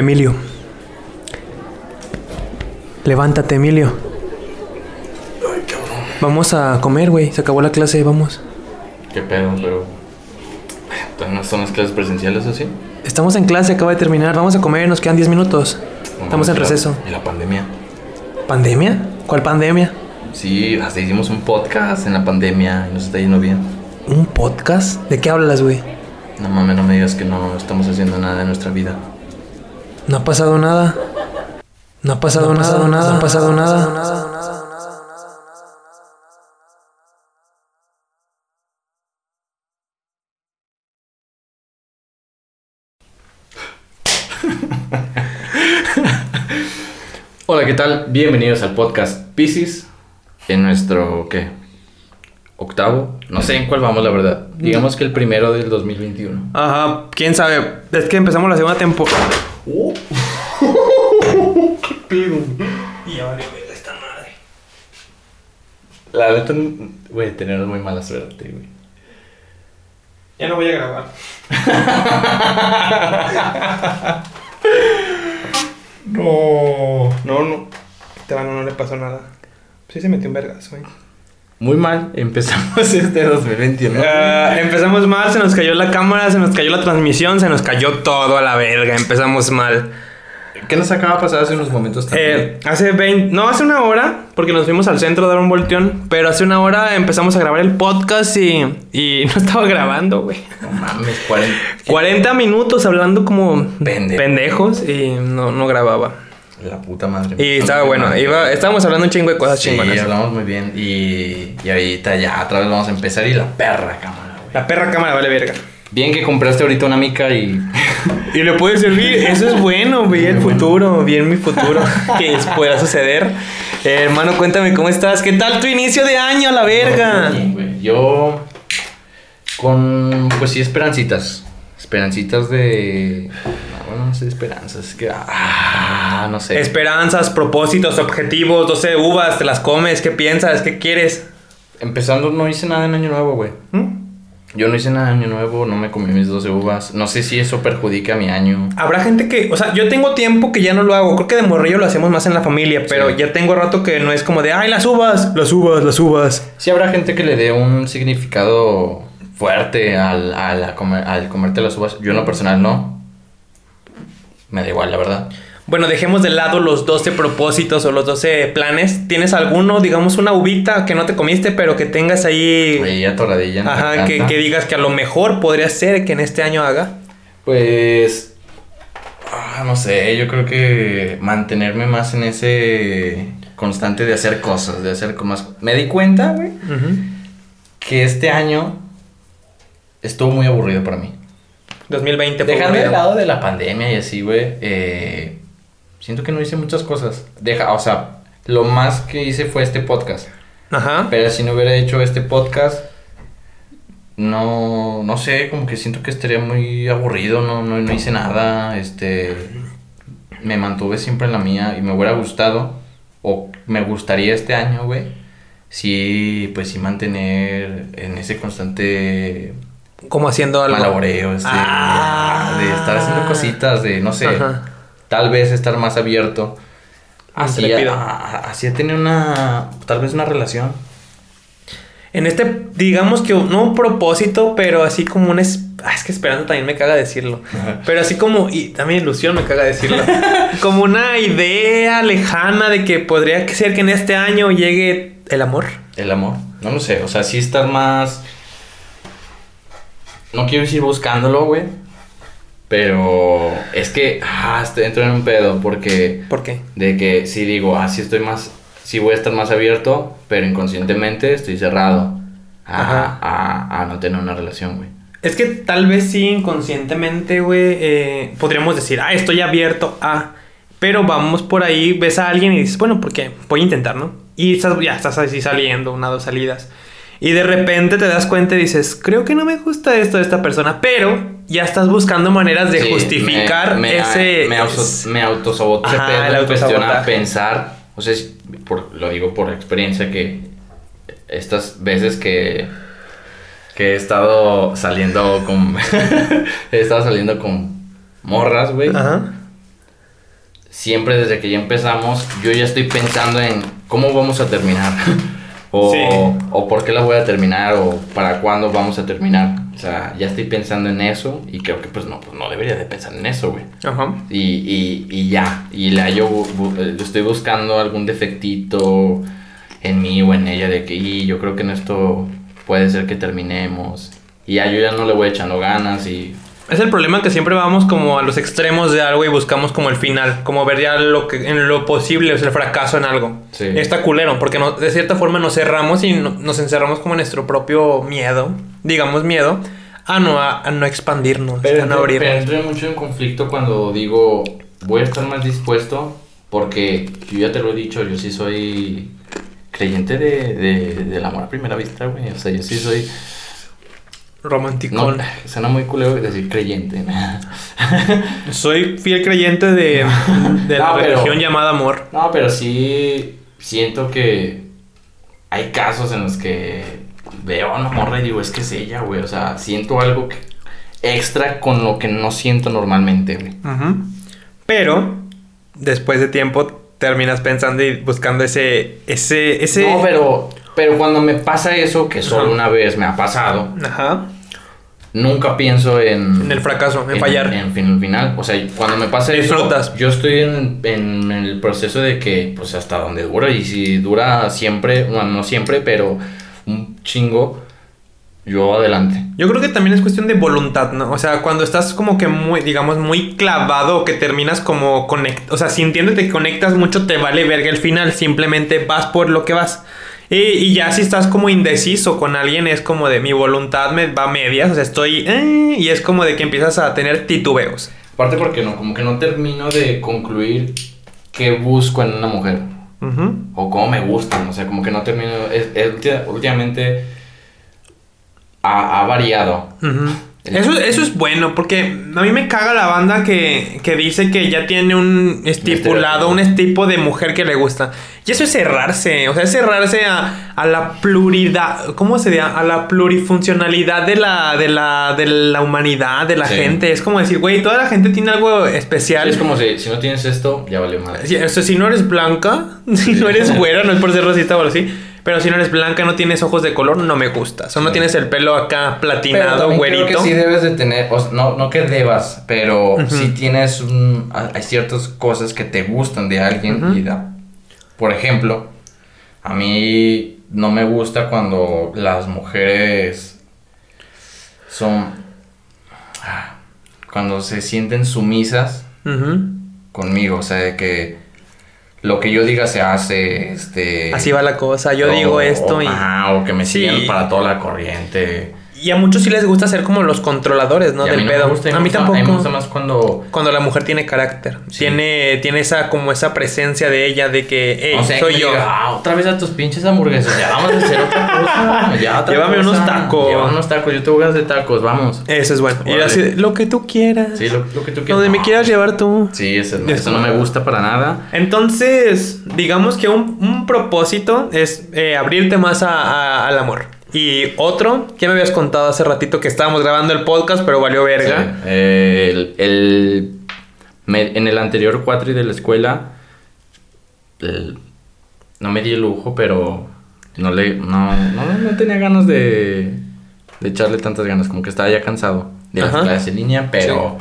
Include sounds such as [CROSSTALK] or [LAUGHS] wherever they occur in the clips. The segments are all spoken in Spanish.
Emilio. Levántate, Emilio. Ay, cabrón. Vamos a comer, güey. Se acabó la clase, vamos. Qué pedo, pero. ¿Todavía no son las clases presenciales así? Estamos en clase, acaba de terminar. Vamos a comer, nos quedan 10 minutos. Estamos en receso. Y la pandemia. ¿Pandemia? ¿Cuál pandemia? Sí, hasta hicimos un podcast en la pandemia y nos está yendo bien. ¿Un podcast? ¿De qué hablas, güey? No mames, no me digas que no estamos haciendo nada de nuestra vida. No ha pasado nada. No ha pasado, nada, nada, no ha pasado nada. Hola, ¿qué tal? Bienvenidos al podcast Pisces. En nuestro, ¿qué? Octavo. No sé en cuál vamos, la verdad. Digamos que el primero del 2021. Ajá, quién sabe. Es que empezamos la segunda temporada. [LAUGHS] ¿Qué pido? Y ahora esta madre. La neta, güey, tenemos muy mala suerte, güey. Ya no voy a grabar. [LAUGHS] No, no, no. Este vano no le pasó nada. Sí se metió un vergazo, güey. Muy mal, empezamos [LAUGHS] este 2021. Ah, empezamos mal, se nos cayó la cámara, se nos cayó la transmisión, se nos cayó todo a la verga. Empezamos mal. ¿Qué nos acaba de pasar hace unos momentos también? Eh, hace 20, no, hace una hora, porque nos fuimos al centro a dar un volteón, pero hace una hora empezamos a grabar el podcast y, y [LAUGHS] no estaba grabando, güey. no mames, 40. 40 minutos hablando como Pendejo. pendejos y no, no grababa. La puta madre. Y estaba bueno, iba, estábamos hablando un chingo de cosas Sí, chingonas. hablamos muy bien. Y, y ahorita ya, otra vez vamos a empezar. Y la perra cámara, güey. La perra cámara vale verga. Bien que compraste ahorita una mica y. [LAUGHS] Y le puede servir, eso es bueno, vi el futuro, vi en mi futuro [LAUGHS] que pueda suceder. Eh, hermano, cuéntame cómo estás, ¿qué tal tu inicio de año, la verga? Bien, güey. Yo. Con. Pues sí, esperancitas. Esperancitas de. No, no sé, esperanzas. Es que. Ah, no sé. Esperanzas, propósitos, objetivos, 12 uvas, te las comes, ¿qué piensas? ¿Qué quieres? Empezando, no hice nada en Año Nuevo, güey. ¿Mm? Yo no hice nada en Año Nuevo, no me comí mis 12 uvas. No sé si eso perjudica mi año. Habrá gente que, o sea, yo tengo tiempo que ya no lo hago. Creo que de morrillo lo hacemos más en la familia, pero Sí. ya tengo rato que no es como de, ay, las uvas, las uvas, las uvas. Sí habrá gente que le dé un significado fuerte al, al, a comer- al comerte las uvas. Yo en lo personal no. Me da igual, la verdad. Bueno, dejemos de lado los 12 propósitos o los 12 planes. ¿Tienes alguno, digamos, una uvita que no te comiste, pero que tengas ahí... Ahí atoradilla. Ajá, que, que digas que a lo mejor podría ser que en este año haga. Pues. ah, no sé, yo creo que mantenerme más en ese constante de hacer cosas, de hacer más. Me di cuenta, güey, que este año estuvo muy aburrido para mí. 2020 fue Dejando de lado de la pandemia y así, güey, eh, siento que no hice muchas cosas. Deja, o sea, lo más que hice fue este podcast. Ajá. Pero si no hubiera hecho este podcast, no, no sé, como que siento que estaría muy aburrido, no, no, no hice nada, este, me mantuve siempre en la mía y me hubiera gustado, o me gustaría este año, güey, sí, pues sí mantener en ese constante Como haciendo algo. malaboreo, este, Ah. de estar haciendo cositas, de, no sé, Ajá. tal vez estar más abierto. Más Así así a tener una, tal vez una relación. En este, digamos que no un propósito, pero así como un... Es... ah, es que esperando también me caga decirlo. Pero así como... Y también ilusión me caga decirlo. [LAUGHS] como una idea lejana de que podría ser que en este año llegue el amor. El amor. No lo sé. O sea, sí estar más. No quiero decir buscándolo, güey. Pero es que. Ah, estoy dentro en un pedo. Porque. ¿Por qué? De que sí digo, ah, sí estoy más. Sí voy a estar más abierto. Pero inconscientemente estoy cerrado. A, a no tener una relación, güey. Es que tal vez sí inconscientemente, güey, eh, podríamos decir, ah, estoy abierto a... Pero vamos por ahí, ves a alguien y dices, bueno, porque voy a intentar, ¿no? Y estás, ya estás así saliendo, una, dos salidas. Y de repente te das cuenta y dices, creo que no me gusta esto de esta persona, pero ya estás buscando maneras de Sí, justificar me, me- ese... Me, auto, me autosaboto ese Ajá, el autosabotaje. pensar. O sea, por- lo digo por experiencia que estas veces que, que he estado saliendo con. [LAUGHS] he estado saliendo con morras, güey. Ajá. siempre desde que ya empezamos, yo ya estoy pensando en cómo vamos a terminar. [LAUGHS] o, Sí. o por qué la voy a terminar, o para cuándo vamos a terminar. O sea, ya estoy pensando en eso y creo que pues no, pues no debería de pensar en eso, güey. Ajá. Y, y, y ya, y la yo bu- eh, estoy buscando algún defectito en mí o en ella de que y yo creo que en esto puede ser que terminemos. Y ya yo ya no le voy echando ganas y Es el problema que siempre vamos como a los extremos de algo y buscamos como el final, como ver ya lo que en lo posible, sea, el fracaso en algo. Sí. Está culero, porque no, de cierta forma nos cerramos y no- nos encerramos como en nuestro propio miedo, digamos miedo, a no, a, a no expandirnos, Pero, a no abrirnos. pero mucho en conflicto cuando digo, voy a estar más dispuesto, porque yo ya te lo he dicho, yo sí soy creyente de, de- del amor a primera vista, güey. O sea, yo sí soy... Romántico. No, suena muy culero decir creyente. [LAUGHS] Soy fiel creyente de, de la pero- religión llamada amor. no, pero sí siento que hay casos en los que veo a una morra y digo, es que es ella, güey. O sea, siento algo que- extra con lo que no siento normalmente, güey. Pero después de tiempo terminas pensando y buscando ese ese ese No, pero, pero cuando me pasa eso, que solo Ajá. una vez me ha pasado, ajá, nunca pienso en... en el fracaso, en, fallar. En, fin- final. O sea, cuando me pasa Disfrutas. eso, yo estoy en, en el proceso de que, pues, hasta donde dura. Y si dura siempre, bueno, no siempre, pero un chingo, yo adelante. Yo creo que también es cuestión de voluntad, ¿no? O sea, cuando estás como que muy, digamos, muy clavado que terminas como conect... O sea, sintiéndote que conectas mucho, te vale verga el final. Simplemente vas por lo que vas. Y, y ya si estás como indeciso con alguien, es como de mi voluntad me va a medias. O sea, estoy... eh, y es como de que empiezas a tener titubeos. Aparte porque no, como que no termino de concluir qué busco en una mujer. O cómo me gustan. O sea, como que no termino... es- es- ulti- últimamente ha, ha variado. Ujú. Eso, eso es bueno, porque a mí me caga la banda que, que dice que ya tiene un estipulado, un tipo de mujer que le gusta. Y eso es cerrarse, o sea, es cerrarse a, a la pluridad, ¿cómo se llama? A la plurifuncionalidad de la, de la, de la humanidad, de la Sí. gente. Es como decir, güey, toda la gente tiene algo especial. Es como si, si no tienes esto, ya valió madre. Si, o sea, si no eres blanca, [LAUGHS] si no eres güera, no es por ser racista o algo así, pero si no eres blanca, no tienes ojos de color, no me gustas. O no Sí. tienes el pelo acá platinado, güerito. creo que sí debes de tener, o sea, no, no que debas, pero Ujú. sí tienes un, hay ciertas cosas que te gustan de alguien Ujú. y da. Por ejemplo, a mí no me gusta cuando las mujeres son, ah, cuando se sienten sumisas conmigo, o sea, de que lo que yo diga se hace, este... Así va la cosa. Yo o- digo esto o, y, ajá, o que me Sí. sigan para toda la corriente. Y a muchos sí les gusta ser como los controladores, ¿no? Y a Del mí no pedo. me gusta, a mí me gusta- tampoco. A mí me gusta más cuando... Cuando la mujer tiene carácter. Sí. Tiene, tiene esa como esa presencia de ella de que, hey, soy que me yo. diga, "Ah, otra vez a tus pinches hamburguesas. Ya vamos a hacer otra cosa. [LAUGHS] Ya otra Llévame cosa. unos tacos. Llévame unos tacos. Yo te voy a hacer tacos. Vamos. Eso es bueno. Y Órale. así, lo que tú quieras. Sí, lo, lo que tú quieras. Donde me No. quieras llevar tú. Sí, eso, no- Es eso no me gusta para nada. Entonces, digamos que un, un propósito es eh, abrirte más a- a- al amor. Y otro, que me habías contado hace ratito que estábamos grabando el podcast, pero valió verga. Sí, eh, el, el- me- en el anterior cuatri de la escuela, el- no me di el lujo, pero no le no, no, no tenía ganas de, de echarle tantas ganas, como que estaba ya cansado de las Ajá. clases en línea, pero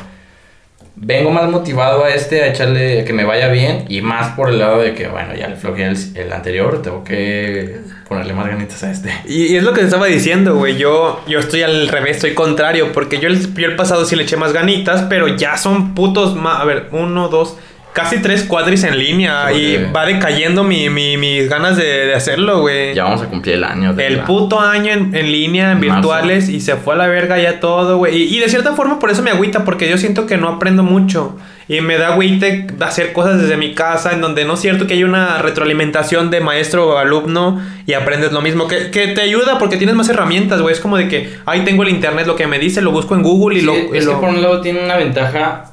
vengo más motivado a este, a echarle, que me vaya bien, y más por el lado de que, bueno, ya le flojeé el, el anterior, tengo que ponerle más ganitas a este. Y, y es lo que te estaba diciendo, güey. Yo, yo estoy al revés, estoy contrario. Porque yo el, yo el pasado sí le eché más ganitas, pero ya son putos más. A ver, uno, dos, casi tres cuadris en línea. Y va decayendo mi, mi- mis ganas de, de hacerlo, güey. Ya vamos a cumplir el año. de El puto año en, en línea, en Marzo. virtuales, y se fue a la verga ya todo, güey. Y, y de cierta forma por eso me agüita, porque yo siento que no aprendo mucho. Y me da agüite hacer cosas desde mi casa, en donde no es cierto que hay una retroalimentación de maestro o alumno y aprendes lo mismo. Que, que te ayuda porque tienes más herramientas, güey. Es como de que, ahí tengo el internet, lo que me dice, lo busco en Google y Sí, lo... y es lo- que por un lado tiene una ventaja,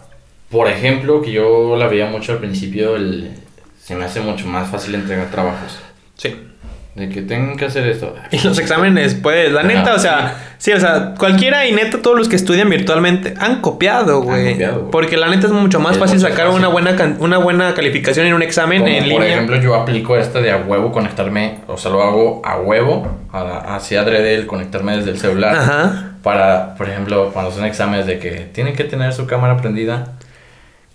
por ejemplo, que yo la veía mucho al principio, el, se me hace mucho más fácil entregar trabajos. Sí. De que tengan que hacer esto. Y los exámenes, pues, la neta, o sea, sí. o sea, cualquiera y neta, todos los que estudian virtualmente han copiado, güey. Porque la neta es mucho más Es fácil mucho sacar fácil. una buena una buena calificación en un examen Como, en por línea. ejemplo, yo aplico esta de a huevo conectarme, o sea, lo hago a huevo, a- así adrede el conectarme desde el celular. Ajá. Para, por ejemplo, cuando son exámenes de que tienen que tener su cámara prendida,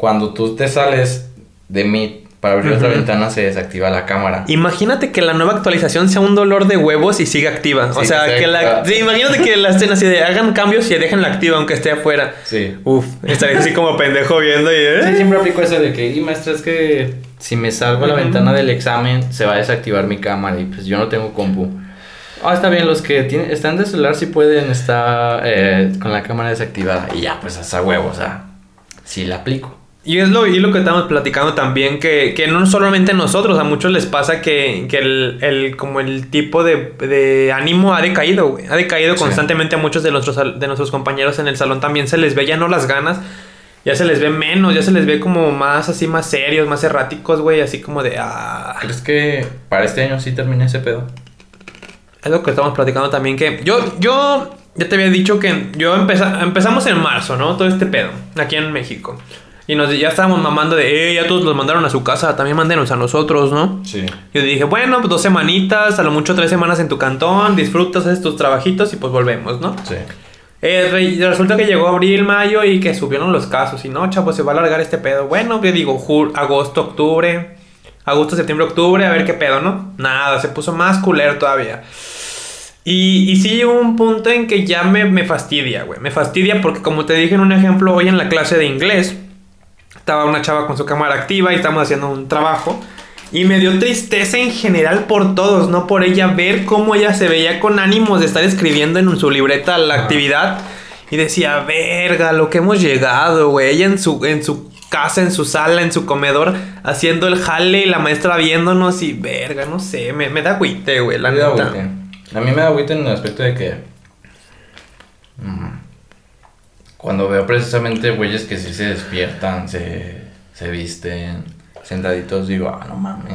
cuando tú te sales de Meet para abrir otra ventana, se desactiva la cámara. Imagínate que la nueva actualización sea un dolor de huevos y siga activa. o sea, que la. Sí, imagínate que la estén así de hagan cambios y dejen la activa aunque esté afuera. Sí. Uf, estaría así como pendejo viendo y. ¿eh? Sí, siempre aplico eso de que, y maestra, es que si me salgo a la ventana del examen, se va a desactivar mi cámara y pues yo no tengo compu. Ah, está bien, los que tienen, están de celular sí pueden estar eh, con la cámara desactivada. Y ya, pues hasta huevo, o sea, sí la aplico. Y es lo, y lo que estamos platicando también, que, que no solamente nosotros, a muchos les pasa que, que el, el- como el tipo de, de ánimo ha decaído, güey. Ha decaído Sí. constantemente a muchos de nuestros, de nuestros compañeros en el salón. También se les ve ya no las ganas, ya se les ve menos, ya se les ve como más así, más serios, más erráticos, güey. Así como de, ah... ¿Crees que para este año sí termine ese pedo? Es lo que estamos platicando también, que yo, yo ya te había dicho que yo empeza- empezamos en marzo, ¿no? Todo este pedo, aquí en México. Y nos, ya estábamos mamando de, eh, ya todos los mandaron a su casa, también mándenos a nosotros, ¿no? Sí. Yo dije, bueno, pues dos semanitas, a lo mucho tres semanas en tu cantón, disfrutas, haces tus trabajitos y pues volvemos, ¿no? Sí. Eh, re- resulta que llegó abril, mayo y que subieron los casos. Y no, chavo, se va a alargar este pedo. Bueno, yo digo, ju- agosto, octubre. Agosto, septiembre, octubre, a ver qué pedo, ¿no? Nada, se puso más culero todavía. Y, y sí llegó un punto en que ya me, me fastidia, güey. Me fastidia porque, como te dije en un ejemplo, hoy en la clase de inglés, estaba una chava con su cámara activa y estamos haciendo un trabajo. Y me dio tristeza en general por todos, no por ella, ver cómo ella se veía con ánimos de estar escribiendo en su libreta la actividad. Y decía, verga, lo que hemos llegado, güey. Ella en su, en su casa, en su sala, en su comedor, haciendo el jale y la maestra viéndonos y verga, no sé, me, me da agüite, güey, la Me da neta. agüite. A mí me da agüite en el aspecto de que. mm, Cuando veo precisamente güeyes que sí se despiertan, se, se visten, sentaditos, digo, ah, no mames.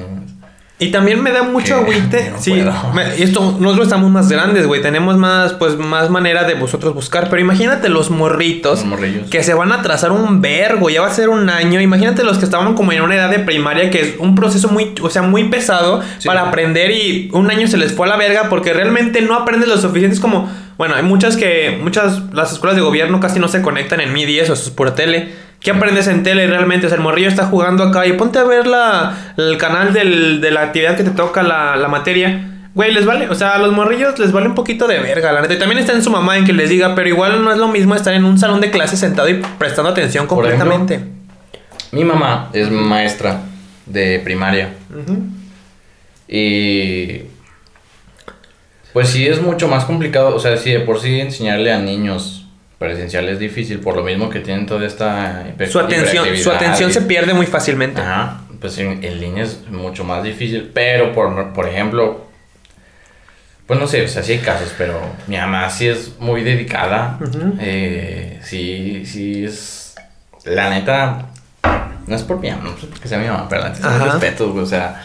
Y también me da mucho agüite. no sí, me- esto, nosotros estamos más grandes, güey. Tenemos más, pues, más manera de vosotros buscar. Pero imagínate los morritos. Los. Que se van a trazar un vergo, ya va a ser un año. Imagínate los que estaban como en una edad de primaria, que es un proceso muy, o sea, muy pesado Sí. para aprender y un año se les fue a la verga porque realmente no aprendes lo suficiente. Es como, bueno, hay muchas que, muchas, las escuelas de gobierno casi no se conectan en MIDI, eso es por tele. ¿Qué aprendes en tele realmente? O sea, el morrillo está jugando acá y ponte a ver la, el canal del- de la actividad que te toca la, la materia. Güey, les vale, o sea, a los morrillos les vale un poquito de verga, la neta. Y también está en su mamá en que les diga, pero igual no es lo mismo estar en un salón de clases sentado y prestando atención ejemplo, completamente. Mi mamá es maestra de primaria. Ujú. Y. Pues sí es mucho más complicado. O sea, si de por sí enseñarle a niños presencial es difícil, por lo mismo que tienen toda esta Su atención, su atención se pierde muy fácilmente. Ajá, pues en, en línea es mucho más difícil, pero por, por ejemplo, pues no sé, o sea, sí hay casos, pero mi mamá sí es muy dedicada, eh, sí, sí es, la neta, no es por mi mamá, no es porque sea mi mamá, pero la neta es Ajá. un respeto, o sea,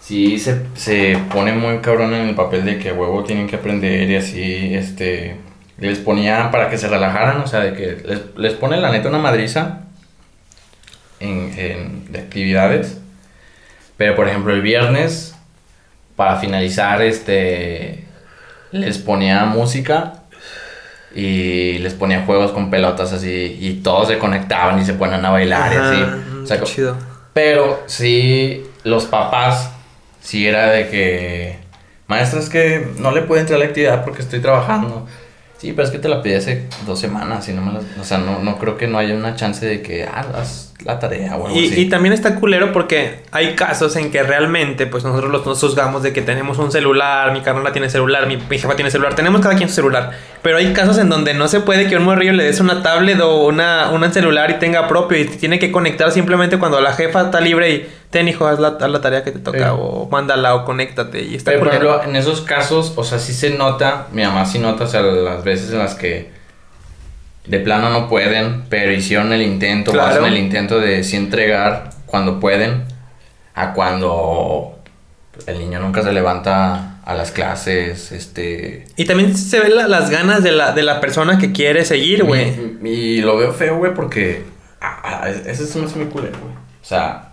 sí se, se pone muy cabrón en el papel de que huevo tienen que aprender y así, este, les ponía para que se relajaran, o sea, de que les, les pone la neta una madriza en, en- de actividades. Pero por ejemplo el viernes, para finalizar, este les ponía música y les ponía juegos con pelotas así y todos se conectaban y se ponían a bailar y así. O sea, qué chido. pero sí, los papás, sí era de que, maestra, es que no le puedo entrar a la actividad porque estoy trabajando. Sí, pero es que te la pedí hace dos semanas y no me la- O sea, no, no creo que no haya una chance de que, ah, haz la tarea o algo Y, así. y también está culero porque hay casos en que realmente, pues nosotros los, nos juzgamos de que tenemos un celular, mi carnal tiene celular, mi, mi jefa tiene celular, tenemos cada quien su celular. Pero hay casos en donde no se puede que un morrillo le des una tablet o una, un celular y tenga propio y tiene que conectar simplemente cuando la jefa está libre y ten hijo, haz la, haz la tarea que te toca Sí. o mándala o conéctate y está Pero, por ejemplo, en esos casos, o sea, sí se nota, mi mamá sí nota, o sea, las veces en las que de plano no pueden, pero hicieron el intento, o Claro. hacen el intento de sí entregar cuando pueden, a cuando el niño nunca se levanta a las clases, este... Y también se ven la- las ganas de la, de la persona que quiere seguir, güey. Y, y lo veo feo, güey, porque... ah, ah, ese es muy culero, güey. O sea...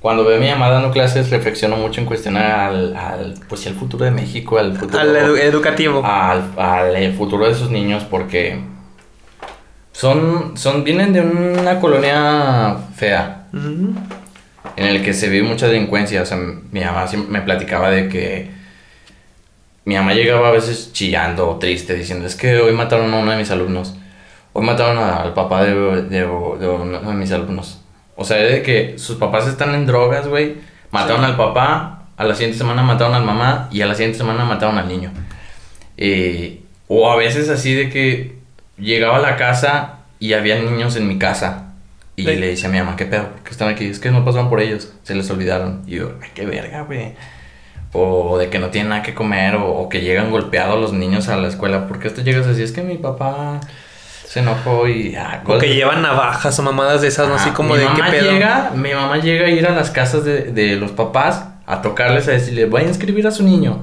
Cuando veo a mi mamá dando clases, reflexiono mucho en cuestionar al, al pues, al futuro de México, al futuro... Al edu- educativo. al, al, eh, futuro de sus niños porque son, son vienen de una colonia fea en el que se vive mucha delincuencia. O sea, mi mamá me platicaba de que mi mamá llegaba a veces chillando o triste diciendo es que hoy mataron a uno de mis alumnos. Hoy mataron al papá de, de, de uno de mis alumnos. O sea, de que sus papás están en drogas, güey. Mataron al papá, a la siguiente semana mataron al mamá y a la siguiente semana mataron al niño. Eh, o a veces así de que llegaba a la casa y había niños en mi casa. Y Sí. le decía a mi mamá, ¿qué pedo? ¿Por qué están aquí? Es que no pasaron por ellos, se les olvidaron. Y yo, ay, qué verga, güey. O de que no tienen nada que comer, o, o que llegan golpeados los niños a la escuela. ¿Por qué esto llegas así? Es que mi papá se enojó y... Ah, O que llevan navajas o mamadas de esas, ¿no? Así Ah, como mi de qué pedo. Llega, mi mamá llega a ir a las casas de, de los papás a tocarles, a decirle, voy a inscribir a su niño.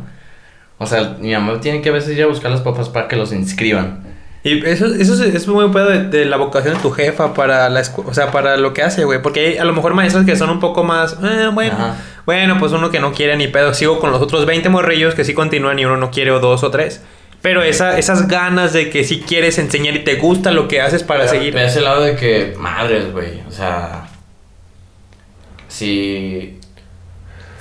O sea, mi mamá tiene que a veces ir a buscar a los papás para que los inscriban. Y eso, eso es, es muy pedo de, de la vocación de tu jefa para la o sea, para lo que hace, güey. Porque hay a lo mejor maestros que son un poco más, eh, bueno, Ajá. bueno, pues uno que no quiere ni pedo. Sigo con los otros 20 morrillos que sí continúan y uno no quiere o dos o tres. Pero esa, esas ganas de que sí quieres enseñar y te gusta lo que haces para Pero seguir. De ese lado de que, madres, güey, o sea, si,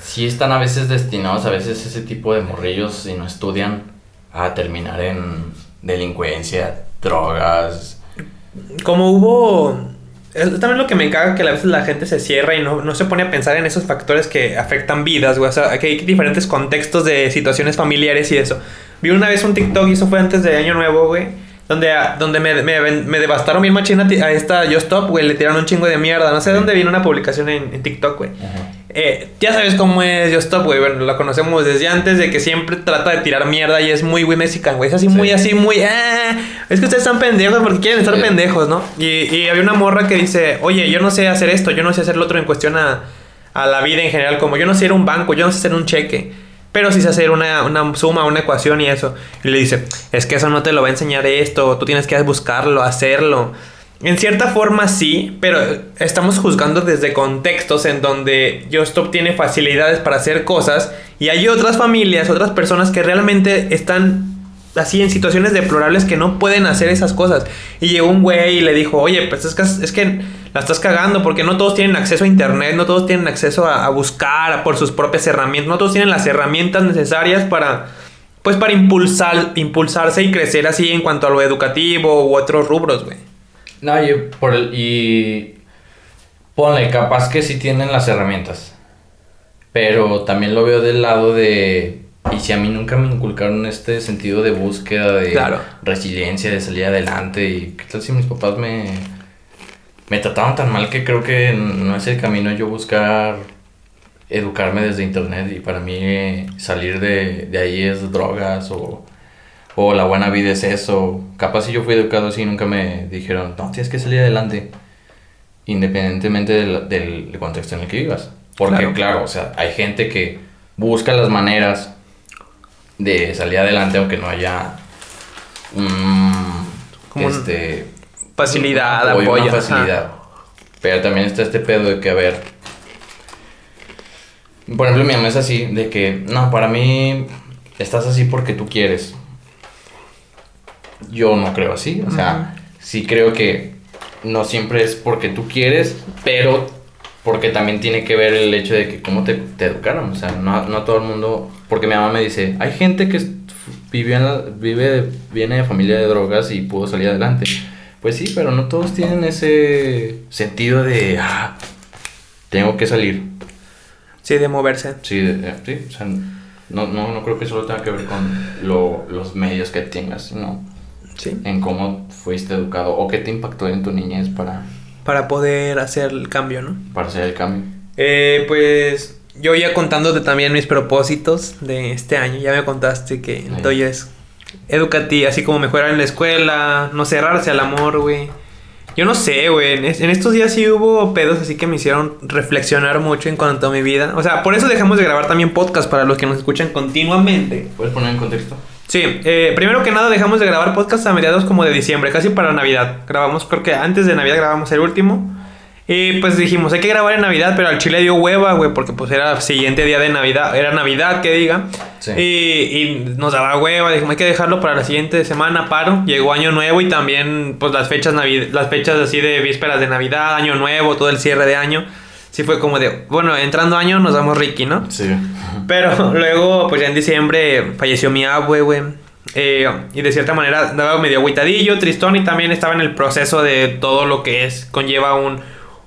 si están a veces destinados, a veces ese tipo de morrillos, si no estudian, a terminar en delincuencia, drogas. Como hubo... Es también lo que me caga que a veces la gente se cierra y no, no se pone a pensar en esos factores que afectan vidas, güey. O sea, que hay diferentes contextos de situaciones familiares y eso. Vi una vez un TikTok y eso fue antes de Año Nuevo, güey. Donde, donde me, me, me devastaron bien machina a esta Yo Stop, güey. Le tiraron un chingo de mierda. No sé de dónde vino una publicación en, en TikTok, güey. Eh, ya sabes cómo es Yo Stop, güey. Bueno, la conocemos desde antes de que siempre trata de tirar mierda y es muy, güey, mexicano, güey. Es así, Sí. muy, así, muy. "Ah, es que ustedes están pendejos porque quieren estar Sí. pendejos, ¿no? Y, y había una morra que dice, oye, yo no sé hacer esto, yo no sé hacer lo otro en cuestión a, a la vida en general. Como yo no sé ir a un banco, yo no sé hacer un cheque. Pero sí sé hacer una, una suma, una ecuación y eso. Y le dice, es que eso no te lo va a enseñar esto, tú tienes que buscarlo, hacerlo. En cierta forma sí, pero estamos juzgando desde contextos en donde Justop tiene facilidades para hacer cosas y hay otras familias, otras personas que realmente están así en situaciones deplorables que no pueden hacer esas cosas. Y llegó un güey y le dijo, oye, pues es que, es que la estás cagando porque no todos tienen acceso a internet, no todos tienen acceso a, a buscar por sus propias herramientas, no todos tienen las herramientas necesarias para, pues para impulsar, impulsarse y crecer así en cuanto a lo educativo u otros rubros, güey. No, y por el, y ponle, capaz que sí tienen las herramientas. Pero también lo veo del lado de. Y si a mí nunca me inculcaron este sentido de búsqueda, de Claro. resiliencia, de salir adelante. Y qué tal si mis papás me. Me trataban tan mal que creo que no es el camino yo buscar educarme desde internet. Y para mí salir de, de ahí es drogas o. O la buena vida es eso. Capaz si yo fui educado así, nunca me dijeron, no, tienes que salir adelante. Independientemente del, del contexto en el que vivas. Porque, Claro. claro. o sea, hay gente que busca las maneras de salir adelante aunque no haya. Como este. Facilidad, apoyo, una facilidad. Pero también está este pedo de que, a ver. Por ejemplo, mi mamá es así, de que, no, para mí estás así porque tú quieres. Yo no creo así, o sea, sí creo que no siempre es porque tú quieres, pero porque también tiene que ver el hecho de que cómo te, te educaron, o sea, no, no todo el mundo, porque mi mamá me dice, hay gente que en la- vive, viene de familia de drogas y pudo salir adelante. Pues sí, pero no todos tienen ese sentido de, ah, tengo que salir. Sí, de moverse. Sí, de- de- sí, o sea, no, no, no creo que solo tenga que ver con lo- los medios que tengas, sino Sí. en cómo fuiste educado o qué te impactó en tu niñez para, Para poder hacer el cambio, ¿no? para hacer el cambio. Eh, pues yo ya contándote también mis propósitos de este año. Ya me contaste que el Sí. tuyo es educativo, así como mejorar en la escuela, no cerrarse al amor, güey. Yo no sé, güey. En estos días sí hubo pedos así que me hicieron reflexionar mucho en cuanto a mi vida. O sea, por eso dejamos de grabar también podcast para los que nos escuchan continuamente. ¿Puedes poner en contexto? Sí, eh, primero que nada dejamos de grabar podcast a mediados como de diciembre, casi para Navidad. Grabamos, creo que antes de Navidad grabamos el último. Y pues dijimos, hay que grabar en Navidad, pero al chile dio hueva, güey, porque pues era el siguiente día de Navidad, era Navidad, que diga. Sí. Y, y nos daba hueva, dijimos, hay que dejarlo para la siguiente semana, paro. Llegó Año Nuevo y también pues las fechas, navi- las fechas así de vísperas de Navidad, Año Nuevo, todo el cierre de año. Sí fue como de, bueno, entrando año nos damos Ricky, ¿no? Sí. Pero [LAUGHS] luego, pues ya en diciembre falleció mi abue, güey. Eh, y de cierta manera daba medio agüitadillo, tristón y también estaba en el proceso de todo lo que es, conlleva un,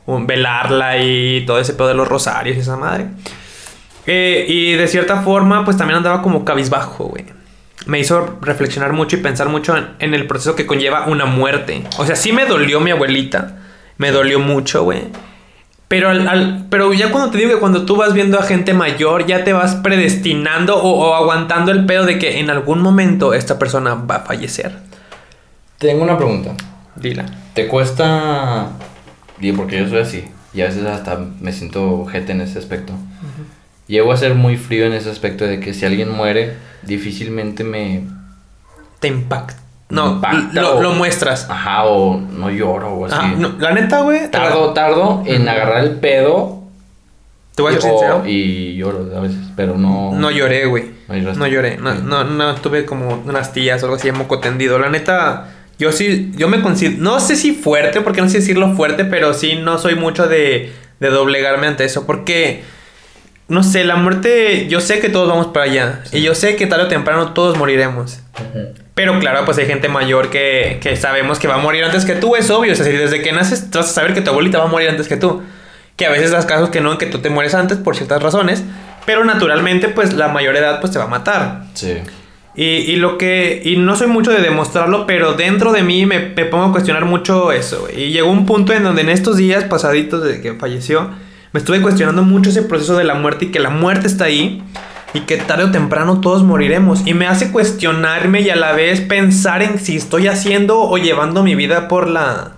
un velarla y todo ese pedo de los rosarios y esa madre. Eh, y de cierta forma, pues también andaba como cabizbajo, güey. Me hizo reflexionar mucho y pensar mucho en, en el proceso que conlleva una muerte. O sea, sí me dolió mi abuelita. Me dolió mucho, güey. Pero, al, al- pero ya cuando te digo que cuando tú vas viendo a gente mayor, ya te vas predestinando o, o aguantando el pedo de que en algún momento esta persona va a fallecer. Tengo una pregunta. Dila. ¿Te cuesta.? Digo, porque yo soy así. Y a veces hasta me siento gente en ese aspecto. Llego a ser muy frío en ese aspecto de que si alguien muere, difícilmente me. Te impacta. No, Impacta lo, o- lo muestras. Ajá, o no lloro o así. Ah, no, la neta, güey. Tardo, tardo en agarrar el pedo. Te voy a o- sincero. y lloro a veces, pero no. No lloré, güey. No. No lloré. No, no tuve como unas tías o algo así de moco tendido. La neta, yo sí, yo me considero, no sé si fuerte, porque no sé decirlo fuerte, pero sí no soy mucho de, de doblegarme ante eso. Porque, no sé, la muerte, yo sé que todos vamos para allá. Y yo sé que tarde o temprano todos moriremos. Pero claro, pues hay gente mayor que, que sabemos que va a morir antes que tú, es obvio. O sea, si desde que naces vas a saber que tu abuelita va a morir antes que tú. Que a veces das casos que no, que tú te mueres antes por ciertas razones. Pero naturalmente, pues la mayor edad pues te va a matar. Sí. Y, y lo que... Y no soy mucho de demostrarlo, pero dentro de mí me, me pongo a cuestionar mucho eso. Y llegó un punto en donde en estos días pasaditos de que falleció, me estuve cuestionando mucho ese proceso de la muerte y que la muerte está ahí. Y que tarde o temprano todos moriremos. Y me hace cuestionarme y a la vez pensar en si estoy haciendo o llevando mi vida por la,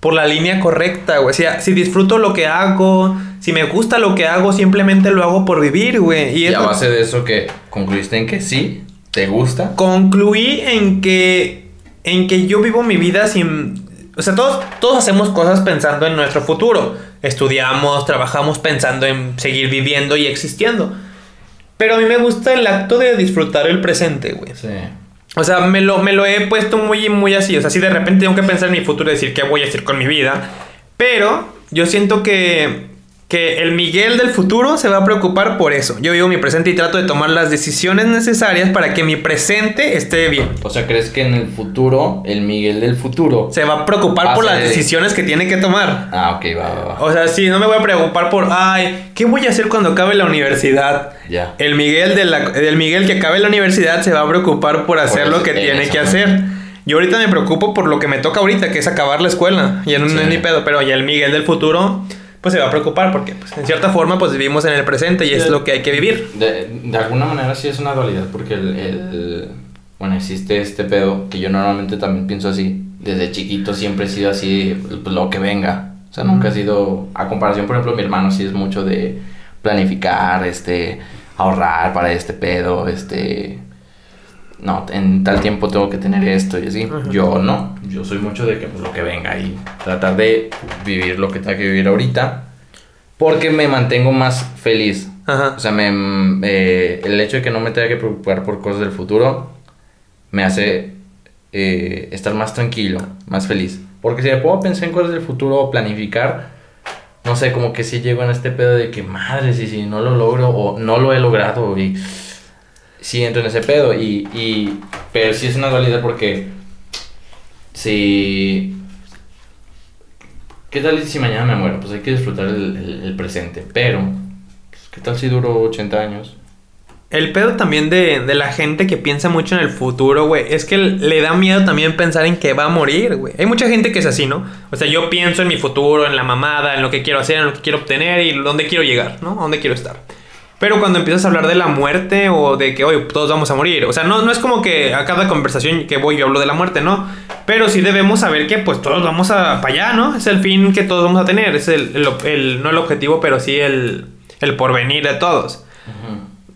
por la línea correcta, güey. O sea, si disfruto lo que hago, si me gusta lo que hago, simplemente lo hago por vivir, güey. Y a base de eso que concluiste en que sí, te gusta. concluí en que en que yo vivo mi vida sin o sea todos todos hacemos cosas pensando en nuestro futuro estudiamos trabajamos pensando en seguir viviendo y existiendo. Pero a mí me gusta el acto de disfrutar el presente güey. Sí. o sea me lo me lo he puesto muy muy así. O sea si de repente tengo que pensar en mi futuro y decir qué voy a hacer con mi vida. Pero yo siento que que el Miguel del futuro se va a preocupar por eso. Yo vivo mi presente y trato de tomar las decisiones necesarias para que mi presente esté bien. O sea, ¿crees que en el futuro, el Miguel del futuro... Se va a preocupar por las decisiones que tiene que tomar. Ah, ok, va, va, va. O sea, sí, no me voy a preocupar por, ay, ¿qué voy a hacer cuando acabe la universidad? Ya. El Miguel, de la, Miguel que acabe la universidad se va a preocupar por hacer lo eso- que en tiene que ¿no? hacer. Yo ahorita me preocupo por lo que me toca ahorita, que es acabar la escuela. Y no Sí. es ni pedo, pero ya el Miguel del futuro, pues se va a preocupar porque, pues, en cierta forma, pues vivimos en el presente y es lo que hay que vivir. De, de alguna manera sí es una dualidad porque el, el- Bueno, existe este pedo que yo normalmente también pienso así. Desde chiquito siempre he sido así, pues, lo que venga. O sea, nunca he sido... A comparación, por ejemplo, mi hermano sí es mucho de planificar, este... Ahorrar para este pedo, este... No, en tal tiempo tengo que tener esto y así. Yo no. Yo soy mucho de que pues, lo que venga y tratar de vivir lo que tenga que vivir ahorita. Porque me mantengo más feliz. Ajá. O sea, me, eh, el hecho de que no me tenga que preocupar por cosas del futuro me hace eh, estar más tranquilo, más feliz. Porque si me puedo pensar en cosas del futuro o planificar, no sé, como que si llego en este pedo de que madre, si, si no lo logro o no lo he logrado y sí entro en ese pedo. Y, y, pero sí es una dualidad porque si... ¿Qué tal si mañana me muero? Pues hay que disfrutar el, el- presente. Pero, pues, ¿qué tal si duro 80 años? El pedo también de, de la gente que piensa mucho en el futuro, güey, es que le da miedo también pensar en que va a morir, güey. Hay mucha gente que es así, ¿no? O sea, yo pienso en mi futuro, en la mamada, en lo que quiero hacer, en lo que quiero obtener y dónde quiero llegar, ¿no? Dónde quiero estar. Pero cuando empiezas a hablar de la muerte o de que, oye, todos vamos a morir, o sea, no, no es como que a cada conversación que voy yo hablo de la muerte, ¿no? Pero sí debemos saber que pues todos vamos a para allá, ¿no? Es el fin que todos vamos a tener. Es el, el- el- no el objetivo, pero sí el, el porvenir de todos.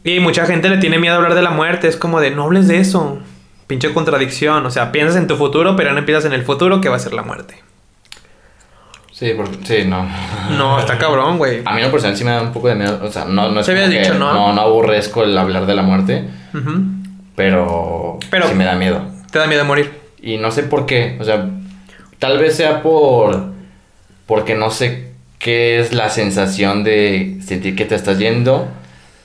Y mucha gente le tiene miedo a hablar de la muerte. Es como de, no hables de eso. Pinche contradicción. O sea, piensas en tu futuro, pero no empiezas en el futuro que va a ser la muerte. Sí, porque, sí, no. No, está [LAUGHS] cabrón, güey. A mí no personal sí me da un poco de miedo. O sea, no, no es Te que- dicho, ¿no? No, no aborrezco el hablar de la muerte, pero, Pero- sí me da miedo. Te da miedo morir. Y no sé por qué. O sea, tal vez sea por. Porque no sé qué es la sensación de sentir que te estás yendo.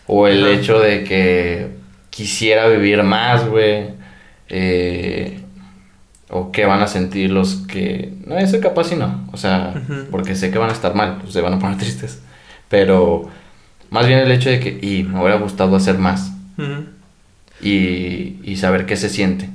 O el hecho de que quisiera vivir más, güey. Eh, o qué van a sentir los que. No, eso capaz y no. O sea, porque sé que van a estar mal. Se van a poner [LAUGHS] tristes. Pero. Más bien el hecho de que. Y me hubiera gustado hacer más. Y, y saber qué se siente.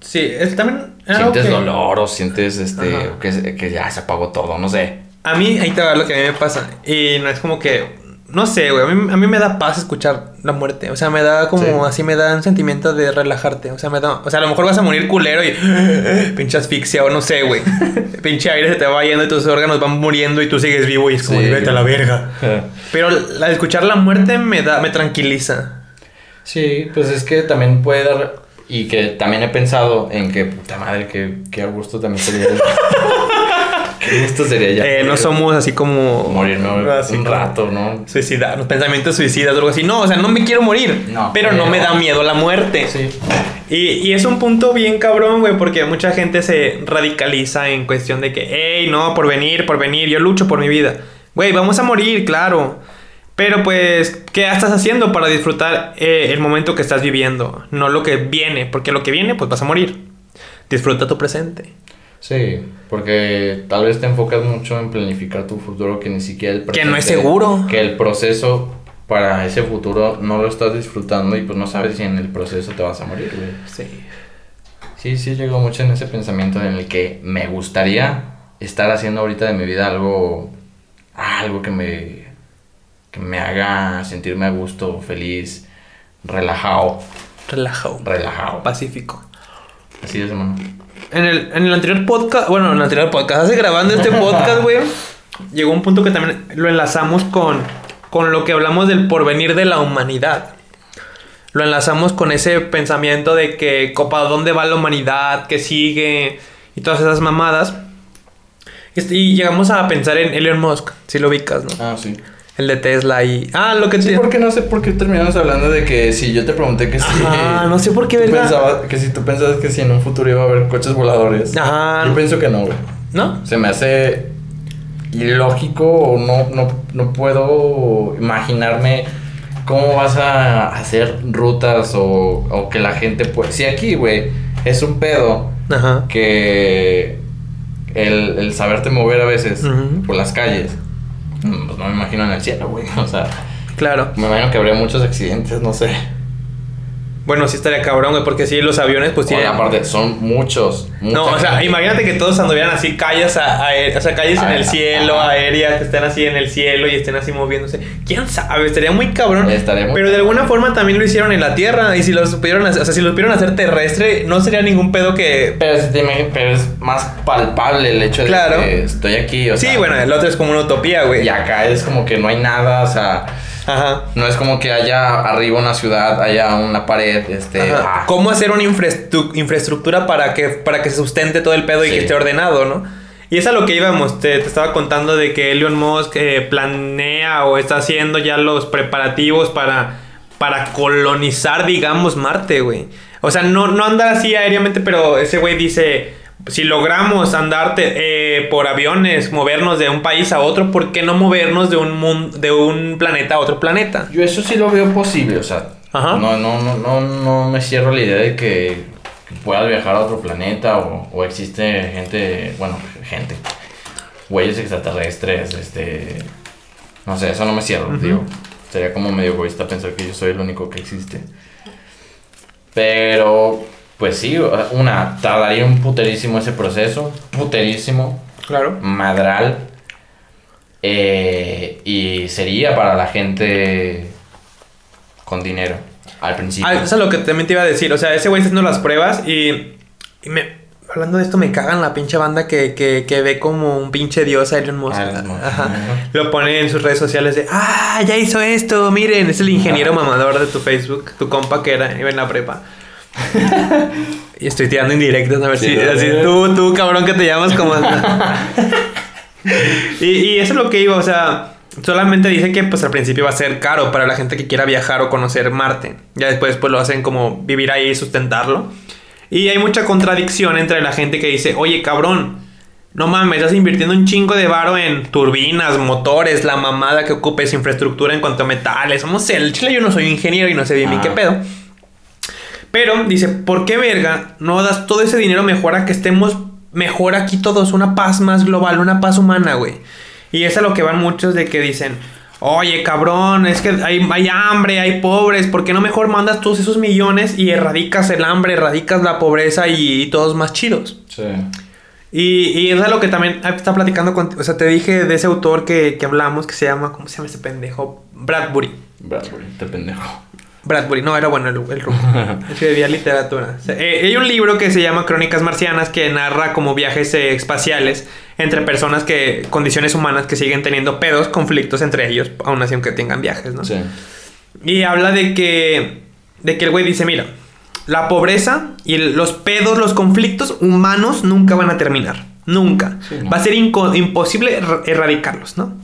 Sí, es también... Sientes dolor o sientes este que, que ya se apagó todo, no sé. A mí, ahí te va lo que a mí me pasa. Y no es como que. No sé, güey. A mí, a mí me da paz escuchar la muerte. O sea, me da como. Sí. Así me da un sentimiento de relajarte. O sea, me da. O sea, a lo mejor vas a morir culero y. [GASPS] Pinche asfixia o no sé, güey. [LAUGHS] Pinche aire se te va yendo y tus órganos van muriendo y tú sigues vivo y es como, Sí. vete a la verga. Pero la de escuchar la muerte me da. Me tranquiliza. Sí, pues es que también puede dar y que también he pensado en que puta madre que qué a gusto también sería. [LAUGHS] [LAUGHS] gusto sería ya. Eh, no somos así como. morirme así un como rato, ¿no? Suicidarnos, pensamientos suicidas o algo así. No, o sea, no me quiero morir. No, pero, no me da miedo la muerte. Sí. Y, y es un punto bien cabrón, güey, porque mucha gente se radicaliza en cuestión de que, hey, no, por venir, por venir, yo lucho por mi vida. Güey, vamos a morir, claro. Pero pues, ¿qué estás haciendo para disfrutar eh, el momento que estás viviendo? No lo que viene, porque lo que viene, pues vas a morir. Disfruta tu presente. Sí, porque tal vez te enfocas mucho en planificar tu futuro que ni siquiera el Que no es seguro. Que el proceso para ese futuro no lo estás disfrutando y pues no sabes si en el proceso te vas a morir, güey. Sí. Sí, sí, llegó mucho en ese pensamiento en el que me gustaría estar haciendo ahorita de mi vida algo, algo que me, que me haga sentirme a gusto, feliz, relajado, Relajado. relajado. Pacífico. Así es, hermano. En el, en el anterior podcast, bueno, en el anterior podcast, hace grabando este podcast, güey, llegó un punto que también lo enlazamos con, con lo que hablamos del porvenir de la humanidad. Lo enlazamos con ese pensamiento de que, copa, ¿dónde va la humanidad? ¿Qué sigue? Y todas esas mamadas. Este, Y llegamos a pensar en Elon Musk, si lo ubicas, ¿no? Ah, sí. El de Tesla y... Ah, lo que Sí, te... porque no sé por qué terminamos hablando de que si yo te pregunté que si. Ajá, no sé por qué, pensabas- que si tú pensabas que si en un futuro iba a haber coches voladores. Ajá. Yo pienso que no, güey. ¿No? Se me hace ilógico o no, no, no puedo imaginarme cómo vas a hacer rutas o, o que la gente puede... Si aquí, güey, es un pedo Ajá. que el, el saberte mover a veces por las calles, pues no me imagino en el cielo, güey. [LAUGHS] O sea, Claro. me imagino que habría muchos accidentes, no sé. Bueno, sí estaría cabrón, güey, porque si los aviones, pues Oye, tienen... aparte, son muchos. No, o sea, gente. imagínate que todos anduvieran así, calles, a, aé- o sea, calles en Ah, el cielo, aéreas, que estén así en el cielo y estén así moviéndose. ¿Quién sabe? Estaría muy cabrón. Estaría muy Pero de alguna forma también lo hicieron en la Tierra. Y si lo supieron hacer, o sea, si lo supieron hacer terrestre, no sería ningún pedo que... Pero, imag- pero es más palpable el hecho de que estoy aquí, o Sí, sea, bueno, el otro es como una utopía, güey. Y acá es como que no hay nada, o sea, Ajá. no es como que haya arriba una ciudad, haya una pared, este... Ajá. ah, ¿Cómo hacer una infraestru- infraestructura para que, para que se sustente todo el pedo y que esté ordenado, no? Y es a lo que íbamos. Te, te estaba contando de que Elon Musk eh, planea o está haciendo ya los preparativos para, para colonizar, digamos, Marte, güey. O sea, no, no andar así aéreamente, pero ese güey dice... Si logramos andarte eh, por aviones, movernos de un país a otro, ¿por qué no movernos de un, mun- de un planeta a otro planeta? Yo eso sí lo veo posible, o sea, Ajá. no, no, no, no, no me cierro la idea de que, puedas viajar a otro planeta o, o existe gente, bueno, gente, güeyes extraterrestres, este, no sé, eso no me cierro, digo, sería como medio egoísta pensar que yo soy el único que existe. Pero, pues sí, una, tardaría un puterísimo ese proceso, puterísimo, Claro. madral. eh, y sería para la gente con dinero al principio. Ah, eso es lo que también te iba a decir. O sea, ese güey está haciendo las pruebas y, y me, Hablando de esto, me cagan la pinche banda que, que, que ve como un pinche dios a Elon Musk. Elon Musk. Ajá. Lo pone en sus redes sociales de, ah, ya hizo esto, miren, es el ingeniero mamador de tu Facebook, tu compa que era, iba en la prepa. [LAUGHS] y estoy tirando indirectas a ver Sí, si, así, tú, tú, cabrón, que te llamas como... [LAUGHS] y, y eso es lo que iba, o sea, solamente dice que pues al principio va a ser caro para la gente que quiera viajar o conocer Marte. Ya después pues lo hacen como vivir ahí y sustentarlo. Y hay mucha contradicción entre la gente que dice, oye cabrón, no mames, estás invirtiendo un chingo de varo en turbinas, motores, la mamada que ocupes, infraestructura en cuanto a metales. Sé, el chile yo no soy ingeniero y no sé bien Ah. qué pedo. Pero dice, ¿por qué verga no das todo ese dinero mejor a que estemos mejor aquí todos? Una paz más global, una paz humana, güey. Y es a lo que van muchos de que dicen, oye cabrón, es que hay, hay hambre, hay pobres, ¿por qué no mejor mandas todos esos millones y erradicas el hambre, erradicas la pobreza y, y todos más chidos? Sí. Y, y es a lo que también ah, está platicando con, o sea, te dije de ese autor que, que hablamos que se llama, ¿cómo se llama ese pendejo? Bradbury. Bradbury, te pendejo. Bradbury, no, era bueno el, el ruso. [LAUGHS] Escribía literatura. O sea, eh, hay un libro que se llama Crónicas Marcianas que narra como viajes eh, espaciales entre personas que, condiciones humanas que siguen teniendo pedos, conflictos entre ellos, aún así aunque tengan viajes, ¿no? Sí. Y habla de que, de que el güey dice, mira, la pobreza y los pedos, los conflictos humanos nunca van a terminar. Nunca. Sí, ¿no? Va a ser imposible er- erradicarlos, ¿no?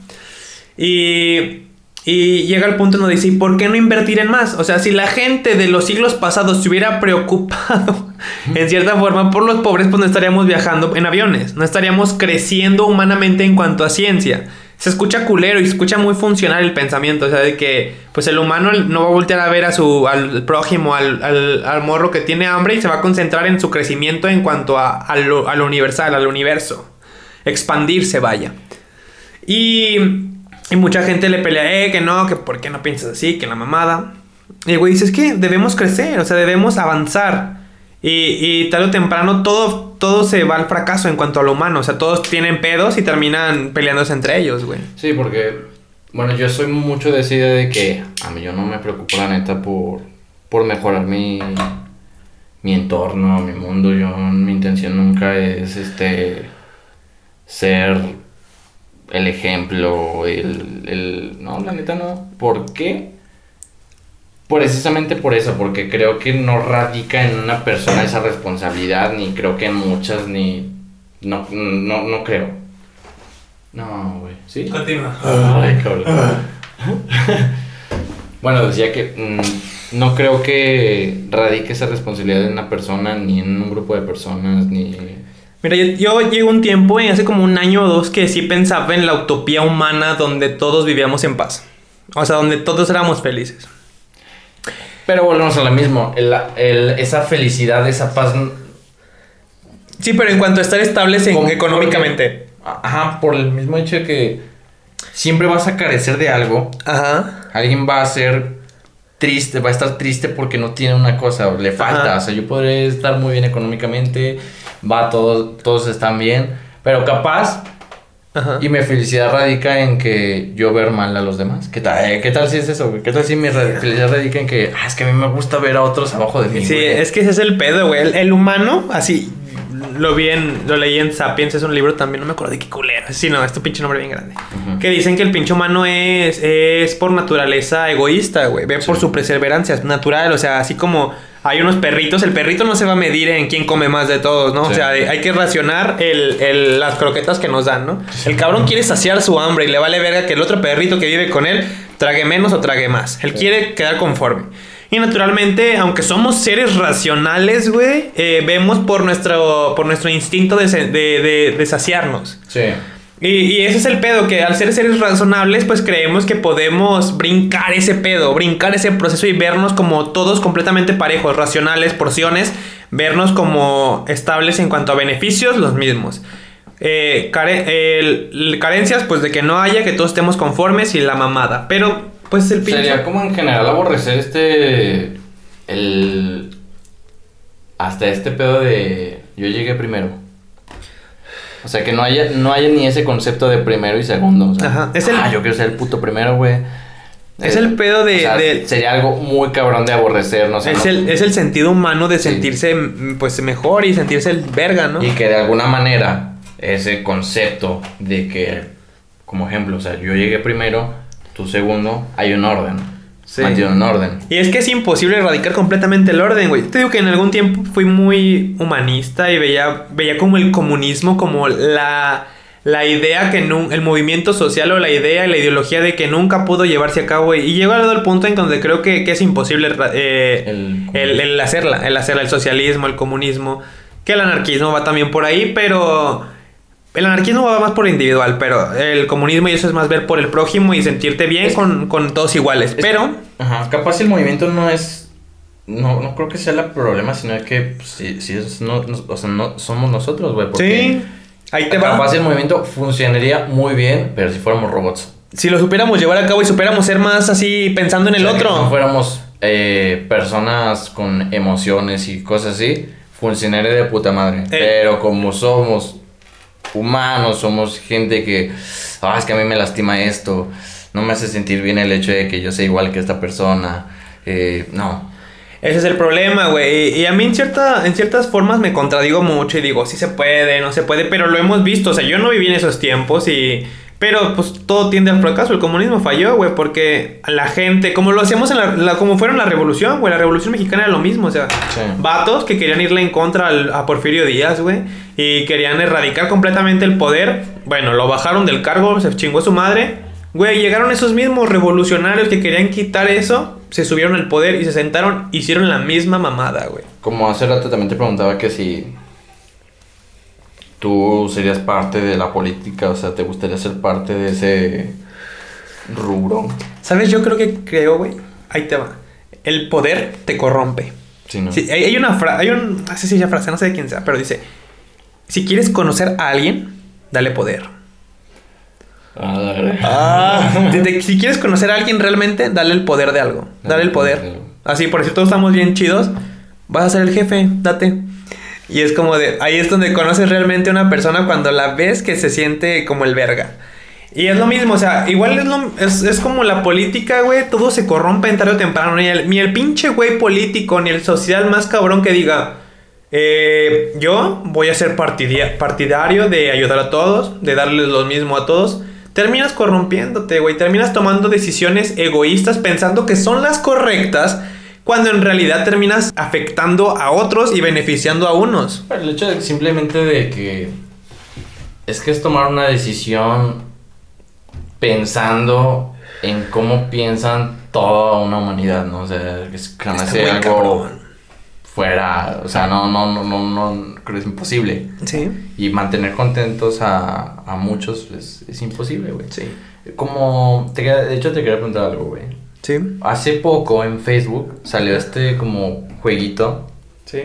Y, y llega el punto donde dice, ¿y por qué no invertir en más? O sea, si la gente de los siglos pasados se hubiera [LAUGHS] preocupado, en cierta forma, por los pobres, pues no estaríamos viajando en aviones, no estaríamos creciendo humanamente en cuanto a ciencia. Se escucha culero y se escucha muy funcional el pensamiento, o sea, de que pues el humano no va a voltear a ver a su, al prójimo, al, al- al morro que tiene hambre y se va a concentrar en su crecimiento en cuanto a, a lo, a lo universal, al universo. Expandirse, vaya. Y, y mucha gente le pelea, eh, que no, que por qué no piensas así, que la mamada. Y el güey dice, es que debemos crecer, o sea, debemos avanzar. Y, y tarde o temprano todo, todo se va al fracaso en cuanto a lo humano. O sea, todos tienen pedos y terminan peleándose entre ellos, güey. Sí, porque, bueno, yo soy mucho de de que a mí yo no me preocupo la neta por, por mejorar mi, mi entorno, mi mundo. Yo, mi intención nunca es, este, ser el ejemplo, el, el... No, la neta no. ¿Por qué? Precisamente por eso, porque creo que no radica en una persona esa responsabilidad, ni creo que en muchas, ni... No, no, no creo. No, güey. ¿Sí? Continúa. Ay, cabrón. [LAUGHS] bueno, decía que mm, no creo que radique esa responsabilidad en una persona, ni en un grupo de personas, ni... Mira, yo, yo llego un tiempo, y hace como un año o dos, que sí pensaba en la utopía humana donde todos vivíamos en paz. O sea, donde todos éramos felices. Pero volvemos a lo mismo, el- el- esa felicidad, esa paz... Sí, pero en cuanto a estar estables en- como- económicamente. porque- ajá, por el mismo hecho de que siempre vas a carecer de algo, Ajá. alguien va a ser triste, va a estar triste porque no tiene una cosa, le falta. Ajá. O sea, yo podré estar muy bien económicamente, va, todos, todos están bien, pero capaz, Ajá. y mi felicidad radica en que yo ver mal a los demás. ¿Qué tal, eh, ¿qué tal si es eso? güey? ¿Qué tal si mi felicidad radica en que, ah, es que a mí me gusta ver a otros abajo de mí? Sí, güey"? es que ese es el pedo, güey. El, el humano, así, lo vi en, lo leí en Sapiens, es un libro también, no me acuerdo de qué culero. Sí, no, este pinche nombre bien grande. Que dicen que el pinche humano es, es por naturaleza egoísta, güey. Ve por Sí. su perseverancia, es natural. O sea, así como hay unos perritos, el perrito no se va a medir en quién come más de todos, ¿no? O sea, hay que racionar el, el- las croquetas que nos dan, ¿no? El cabrón quiere saciar su hambre y le vale verga que el otro perrito que vive con él trague menos o trague más. Él quiere quedar conforme. Y naturalmente, aunque somos seres racionales, güey, eh, vemos por nuestro, por nuestro instinto de, de- de- de saciarnos. Sí. Y, y ese es el pedo, que al ser seres razonables, pues creemos que podemos brincar ese pedo, brincar ese proceso y vernos como todos completamente parejos, racionales, porciones, vernos como estables en cuanto a beneficios, los mismos. Eh, care- el- carencias, pues de que no haya, que todos estemos conformes y la mamada. Pero, pues el pinche... Sería como en general aborrecer este. El. Hasta este pedo de. Yo llegué primero. O sea, que no haya, no haya ni ese concepto de primero y segundo. O sea, Ajá, es el- Ah, yo quiero ser el puto primero, güey. Es el pedo de- o sea, de- Sería algo muy cabrón de aborrecer, no sé. Es no- el, es el sentido humano de sentirse pues mejor y sentirse el verga, ¿no? Y que de alguna manera ese concepto de que, como ejemplo, o sea, yo llegué primero, tú segundo, hay un orden. Sí. Mantiene un orden. Y es que es imposible erradicar completamente el orden, güey. Te digo que en algún tiempo fui muy humanista y veía, veía como el comunismo como la, la idea que el movimiento social o la idea y la ideología de que nunca pudo llevarse a cabo. güey. Y llegó al punto en donde creo que, que es imposible eh, El- el, el hacerla, el hacerla, el socialismo, el comunismo, que el anarquismo va también por ahí, pero el anarquismo va más por lo individual, pero el comunismo y eso es más ver por el prójimo y sentirte bien Es- con, con todos iguales. Es- pero Ajá, capaz el movimiento no es. No, no creo que sea el problema, sino que pues, si, si es no, no- o sea, no somos nosotros, güey. sí, ahí te va. Capaz el movimiento funcionaría muy bien, pero si fuéramos robots. Si lo supiéramos llevar a cabo y supiéramos ser más así pensando en el O sea, que otro. no fuéramos eh, personas con emociones y cosas así, funcionaría de puta madre. Pero como somos humanos, somos gente que, ah, es que a mí me lastima esto, no me hace sentir bien el hecho de que yo sea igual que esta persona. Eh, no. Ese es el problema, güey. Y, a mí en, cierta, en ciertas formas me contradigo mucho y digo, sí se puede, no se puede, pero lo hemos visto. O sea, yo no viví en esos tiempos y... Pero pues todo tiende al fracaso. El comunismo falló, güey, porque la gente, como lo hacíamos en la, la- como fueron la revolución, güey, la revolución mexicana era lo mismo, o sea, Sí. vatos que querían irle en contra al- a Porfirio Díaz, güey, y querían erradicar completamente el poder. Bueno, lo bajaron del cargo, se chingó su madre. Güey, llegaron esos mismos revolucionarios que querían quitar eso, se subieron al poder y se sentaron, hicieron la misma mamada, güey. Como hace rato también te preguntaba que si tú serías parte de la política, o sea, te gustaría ser parte de ese rubro. ¿Sabes? Yo creo que creo, güey. Ahí te va. El poder te corrompe. Sí, ¿no? Sí, hay, hay una frase, hay un, no sé si esa frase, no sé de quién sea, pero dice, si quieres conocer a alguien, dale poder. Ah, [LAUGHS] De- de- si quieres conocer a alguien realmente, dale el poder de algo. Dale el poder. Así, por si todos estamos bien chidos, vas a ser el jefe, date. Y es como de, ahí es donde conoces realmente a una persona cuando la ves que se siente como el verga. Y es lo mismo, o sea, igual es, lo- es, es como la política, güey, todo se corrompe en tarde o temprano. Ni el, ni el pinche güey político, ni el social más cabrón que diga, eh, yo voy a ser partidario de ayudar a todos, de darles lo mismo a todos. Terminas corrompiéndote, güey. Terminas tomando decisiones egoístas pensando que son las correctas, cuando en realidad terminas afectando a otros y beneficiando a unos. Pero el hecho de simplemente de que es que es tomar una decisión pensando en cómo piensan toda una humanidad, ¿no? O sea, es que hace algo cabrón. fuera, o sea, no, no, no, no, no, creo que es imposible. Sí, Y mantener contentos a, a muchos es, es imposible, güey. sí, Como, te de hecho te quería preguntar algo, güey. Sí, Hace poco en Facebook salió este como jueguito sí.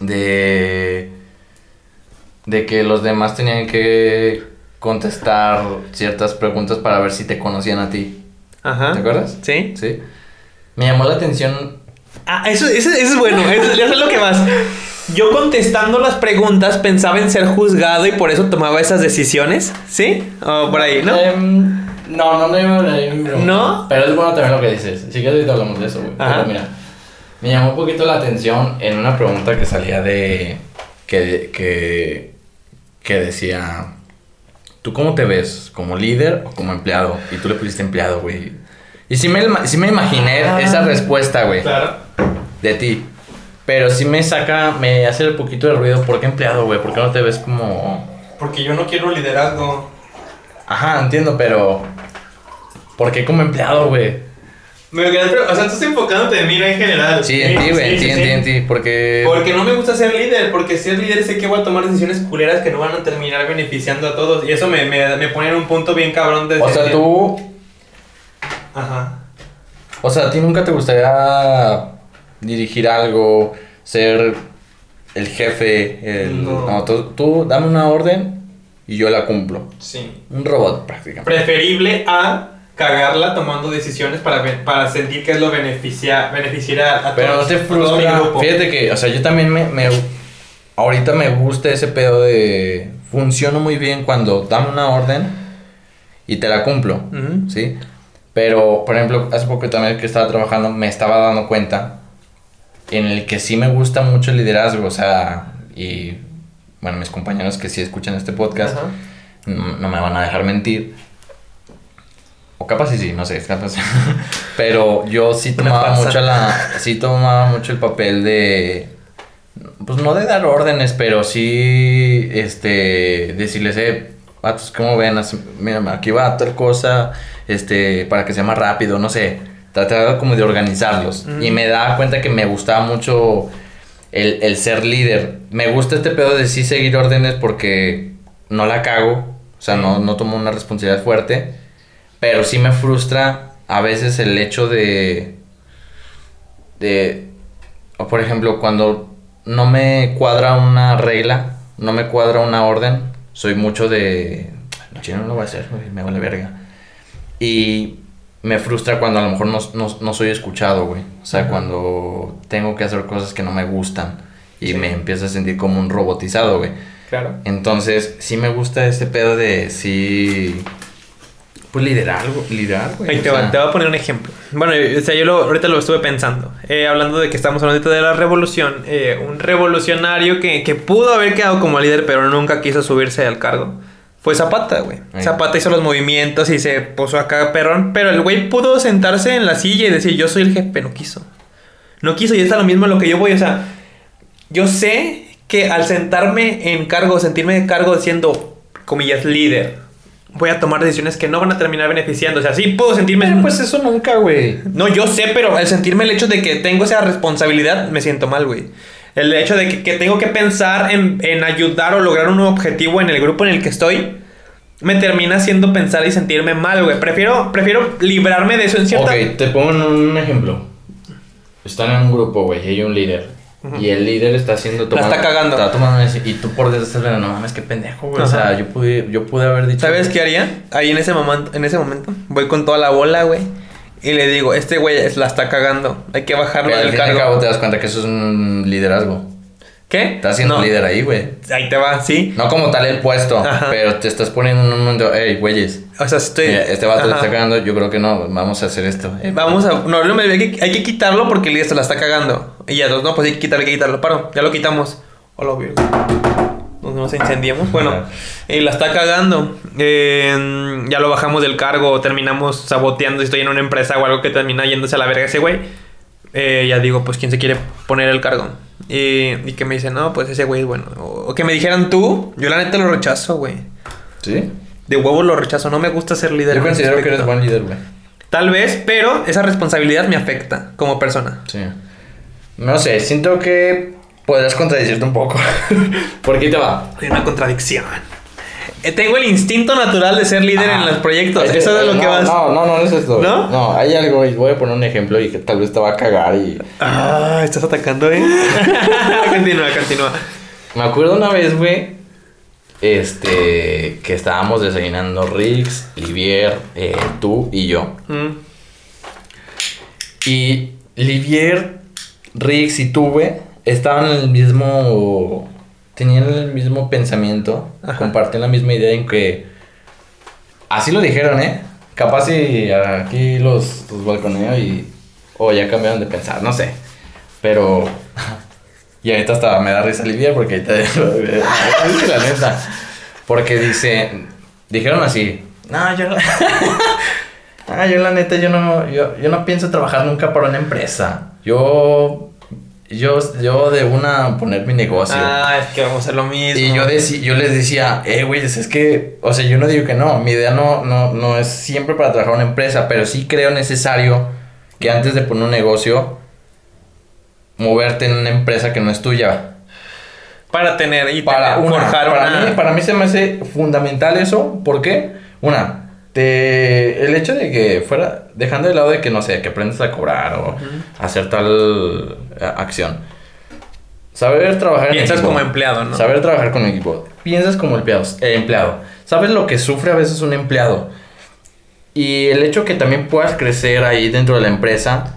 de de que los demás tenían que contestar ciertas preguntas para ver si te conocían a ti. Ajá. ¿Te acuerdas? Sí. Sí. Me llamó la atención. Ah, eso, eso- eso es bueno, eso, eso es lo que más. Yo contestando las preguntas pensaba en ser juzgado y por eso tomaba esas decisiones, ¿sí? O por ahí, ¿no? Em, no, no, no, no, no, ¿No? Pero es bueno también lo que dices. Sí que ahorita hablamos de eso, güey. Pero mira, me llamó un poquito la atención en una pregunta que salía de que que que decía ¿Tú cómo te ves? ¿Como líder o como empleado? Y tú le pusiste empleado, güey. Y sí me, sí me imaginé Ah. esa respuesta, güey, Claro. de ti. Pero sí me saca, me hace un poquito de ruido. ¿Por qué empleado, güey? ¿Por qué no te ves como...? Porque yo no quiero liderazgo. Ajá, entiendo, pero... ¿Por qué como empleado, güey? Me quedé, o sea, tú estás enfocándote en mí, no en general. Sí, en ti, güey, en ti, en ti, en ti. Porque... Porque no me gusta ser líder, porque ser líder sé que voy a tomar decisiones culeras que no van a terminar beneficiando a todos. Y eso me, me, me pone en un punto bien cabrón de... O sea, tú... Ajá. O sea, a ti nunca te gustaría dirigir algo, ser el jefe, el... No. No, tú, tú dame una orden y yo la cumplo. Sí. Un robot, prácticamente. Preferible a cagarla tomando decisiones para, para sentir que es lo beneficia, beneficiará a Pero no todos, te todo mi frustra. grupo. Fíjate que, o sea, yo también me, me- Ahorita me gusta ese pedo de. Funciono muy bien cuando dame una orden y te la cumplo, Ujú. ¿sí? Pero, por ejemplo, hace poco también que estaba trabajando, me estaba dando cuenta en el que sí me gusta mucho el liderazgo, o sea, y bueno, mis compañeros que sí escuchan este podcast Ajá. no, no me van a dejar mentir. O capaz sí, sí, no sé, capaz. [LAUGHS] Pero yo sí tomaba mucho la sí tomaba mucho el papel de pues no de dar órdenes, pero sí este decirles, "Eh, vatos, ¿cómo ven? Mira, aquí va tal cosa, este, para que sea más rápido, no sé." Trataba como de organizarlos. Mm. Y me daba cuenta que me gustaba mucho el, el ser líder. Me gusta este pedo de sí seguir órdenes porque no la cago. O sea, no, no tomo una responsabilidad fuerte. Pero sí me frustra a veces el hecho de. De. O por ejemplo, cuando no me cuadra una regla, no me cuadra una orden, soy mucho de. No, chino, no lo voy a hacer, me vale verga. Y me frustra cuando a lo mejor no, no- no soy escuchado, güey. O sea, cuando tengo que hacer cosas que no me gustan y Sí. me empiezo a sentir como un robotizado, güey. Claro. Entonces, sí me gusta ese pedo de sí. Pues liderar, liderar, güey. Ahí te, va, te voy a poner un ejemplo. Bueno, o sea, yo lo, ahorita lo estuve pensando. Eh, hablando de que estamos hablando de la revolución. eh, un revolucionario que, que pudo haber quedado como líder, pero nunca quiso subirse al cargo. Fue Zapata, güey. Ahí. Zapata hizo los movimientos y se puso acá perrón. Pero el güey pudo sentarse en la silla y decir, yo soy el jefe. No quiso. No quiso y está lo mismo en lo que yo voy. O sea, yo sé que al sentarme en cargo, sentirme de cargo siendo, comillas, líder, voy a tomar decisiones que no van a terminar beneficiando. O sea, sí puedo sentirme... Pero pues eso nunca, güey. No, yo sé, pero al sentirme el hecho de que tengo esa responsabilidad, me siento mal, güey. El hecho de que, que tengo que pensar en, en ayudar o lograr un objetivo en el grupo en el que estoy, me termina haciendo pensar y sentirme mal, güey. Prefiero, prefiero librarme de eso en cierta... Ok, te pongo un ejemplo. Están en un grupo, güey, y hay un líder. Y el líder está haciendo La está cagando. Está tomando Y tú por viendo, no mames, qué pendejo, güey. O sea, yo pude, yo pude haber dicho. ¿Sabes qué haría? Ahí en ese momento, en ese momento, voy con toda la bola, güey. Y le digo, este güey es- la está cagando. Hay que bajarlo Pero al del fin y al cargo. cabo te das cuenta que eso es un liderazgo. ¿Qué? Estás siendo No. líder ahí, güey. Ahí te va, sí. No como tal el puesto, Ajá. pero te estás poniendo en un mundo, hey, güeyes. O sea, estoy... mira, este vato le está cagando, yo creo que no, vamos a hacer esto. Eh, Vamos a. No, no me hay que, hay que quitarlo porque el líder se la está cagando. Y ya, no, pues hay que quitarlo, hay que quitarlo. Paro, ya lo quitamos. Hola, virgo. Nos, nos incendiamos. Bueno, y la está cagando. Eh, ya lo bajamos del cargo, terminamos saboteando. Si estoy en una empresa o algo que termina yéndose a la verga ese güey. eh, ya digo, pues quién se quiere poner el cargo. Y, y que me dice, no, pues ese güey es bueno. O, o que me dijeran tú, yo la neta lo rechazo, güey. ¿Sí? De huevo lo rechazo, no me gusta ser líder. Yo considero que eres buen líder, güey. Tal vez, pero esa responsabilidad me afecta como persona. Sí. No sé, siento que podrás contradecirte un poco. [LAUGHS] ¿Por qué te va? Hay una contradicción. Eh, tengo el instinto natural de ser líder en Ah, los proyectos. Eso es lo no, que vas. No, no, no, no es esto. ¿No? No, hay algo y voy a poner un ejemplo y que tal vez te va a cagar y... Ah, estás atacando, eh. [LAUGHS] continúa, continúa. Me acuerdo una vez, güey, este, que estábamos desayunando Rix, Livier, eh, tú y yo. Mm, Y Livier, Rix y tú, güey, estaban en el mismo. Tenían el mismo pensamiento, Ajá. compartían la misma idea en que. Así lo dijeron, ¿eh? Capaz si aquí los, los balconeo y. O ya cambiaron de pensar, no sé. Pero. Y ahorita hasta me da risa Livier porque ahorita. [LAUGHS] la neta. Porque dice. Dijeron así. No, yo. [LAUGHS] Ah, yo la neta, yo no, yo, yo no pienso trabajar nunca para una empresa. Yo, yo, yo de una poner mi negocio. Ah, es que vamos a hacer lo mismo. y yo, les decía, eh, güeyes, es que, o sea, yo no digo que no, mi idea no, no, no es siempre para trabajar en una empresa, pero sí creo necesario que antes de poner un negocio, moverte en una empresa que no es tuya. Para tener y Para, tener- una, forjar para, una. mí, para mí se me hace fundamental eso. ¿Por qué? Una, te, el hecho de que fuera, dejando de lado de que, no sé, que aprendas a cobrar o hacer tal eh, acción. Saber trabajar en Piensas equipo. como empleado, ¿no? Saber trabajar con equipo. Piensas como empleado, eh, empleado. Sabes lo que sufre a veces un empleado. Y el hecho que también puedas crecer ahí dentro de la empresa,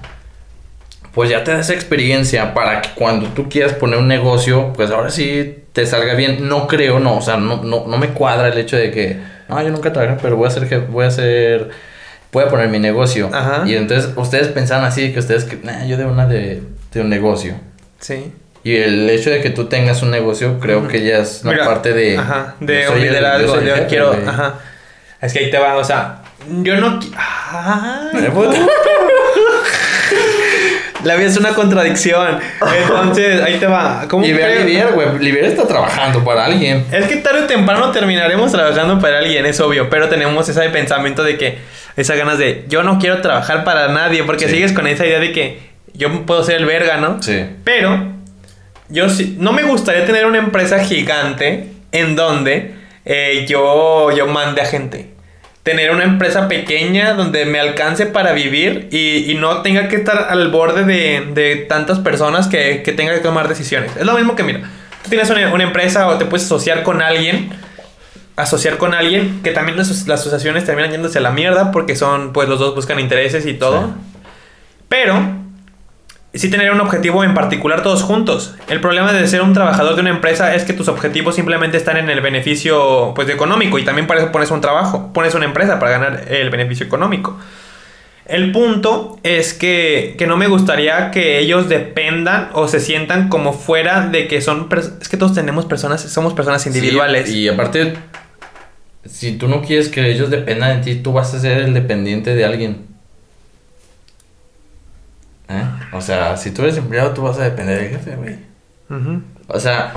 pues ya te da esa experiencia para que cuando tú quieras poner un negocio, pues ahora sí te salga bien. No creo, no, o sea, no, no, no me cuadra el hecho de que, no, yo nunca trabajé, pero voy a ser, jef- voy a ser voy a poner mi negocio. Ajá. Y entonces ustedes pensaban así, que ustedes, que, nah, yo de una de, de un negocio. Sí. Y el hecho de que tú tengas un negocio, creo que ya es la Mira, parte de... Ajá, de yo soy liderazgo, yo soy el yo jefe, quiero. Ajá. Es que ahí te va, o sea, yo no. [LAUGHS] Ay, puta. [LAUGHS] La vida es una contradicción. Entonces, ahí te va. ¿Cómo creo- Livier, güey. Livier está trabajando para alguien. Es que tarde o temprano terminaremos trabajando para alguien, es obvio, pero tenemos ese pensamiento de que, esas ganas de, yo no quiero trabajar para nadie, porque Sí. sigues con esa idea de que yo puedo ser el verga, ¿no? Sí. Pero, yo sí, no me gustaría tener una empresa gigante en donde eh, yo, yo mande a gente. Tener una empresa pequeña donde me alcance para vivir y, y no tenga que estar al borde de, de tantas personas que, que tenga que tomar decisiones. Es lo mismo que, mira, tú tienes una, una empresa o te puedes asociar con alguien, asociar con alguien, que también las, las asociaciones terminan yéndose a la mierda porque son, pues los dos buscan intereses y todo. Sí. Pero sí tener un objetivo en particular todos juntos. El problema de ser un trabajador de una empresa es que tus objetivos simplemente están en el beneficio pues económico y también para eso pones un trabajo, pones una empresa para ganar el beneficio económico. El punto es que, que no me gustaría que ellos dependan o se sientan como fuera de que son... Es que todos tenemos personas, somos personas individuales. Sí, y aparte, si tú no quieres que ellos dependan de ti, tú vas a ser el dependiente de alguien. ¿Eh? O sea, si tú eres empleado, tú vas a depender del jefe, güey. Ujú. O sea,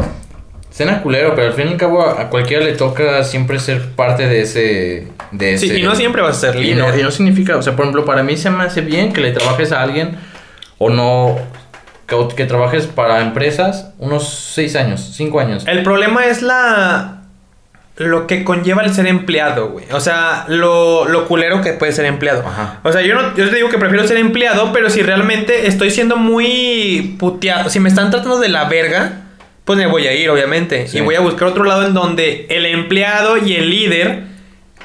cena culero, pero al fin y al cabo a cualquiera le toca siempre ser parte de ese... De Sí, ese y no siempre vas a ser y líder. no, y no significa, o sea, por ejemplo, para mí se me hace bien que le trabajes a alguien o no, que, que trabajes para empresas unos 6 años, 5 años. El problema es la. Lo que conlleva el ser empleado, güey. O sea, lo, lo culero que puede ser empleado. Ajá. O sea, yo no, yo te digo que prefiero ser empleado, pero si realmente estoy siendo muy puteado, si me están tratando de la verga, pues me voy a ir, obviamente. Sí. Y voy a buscar otro lado en donde el empleado y el líder,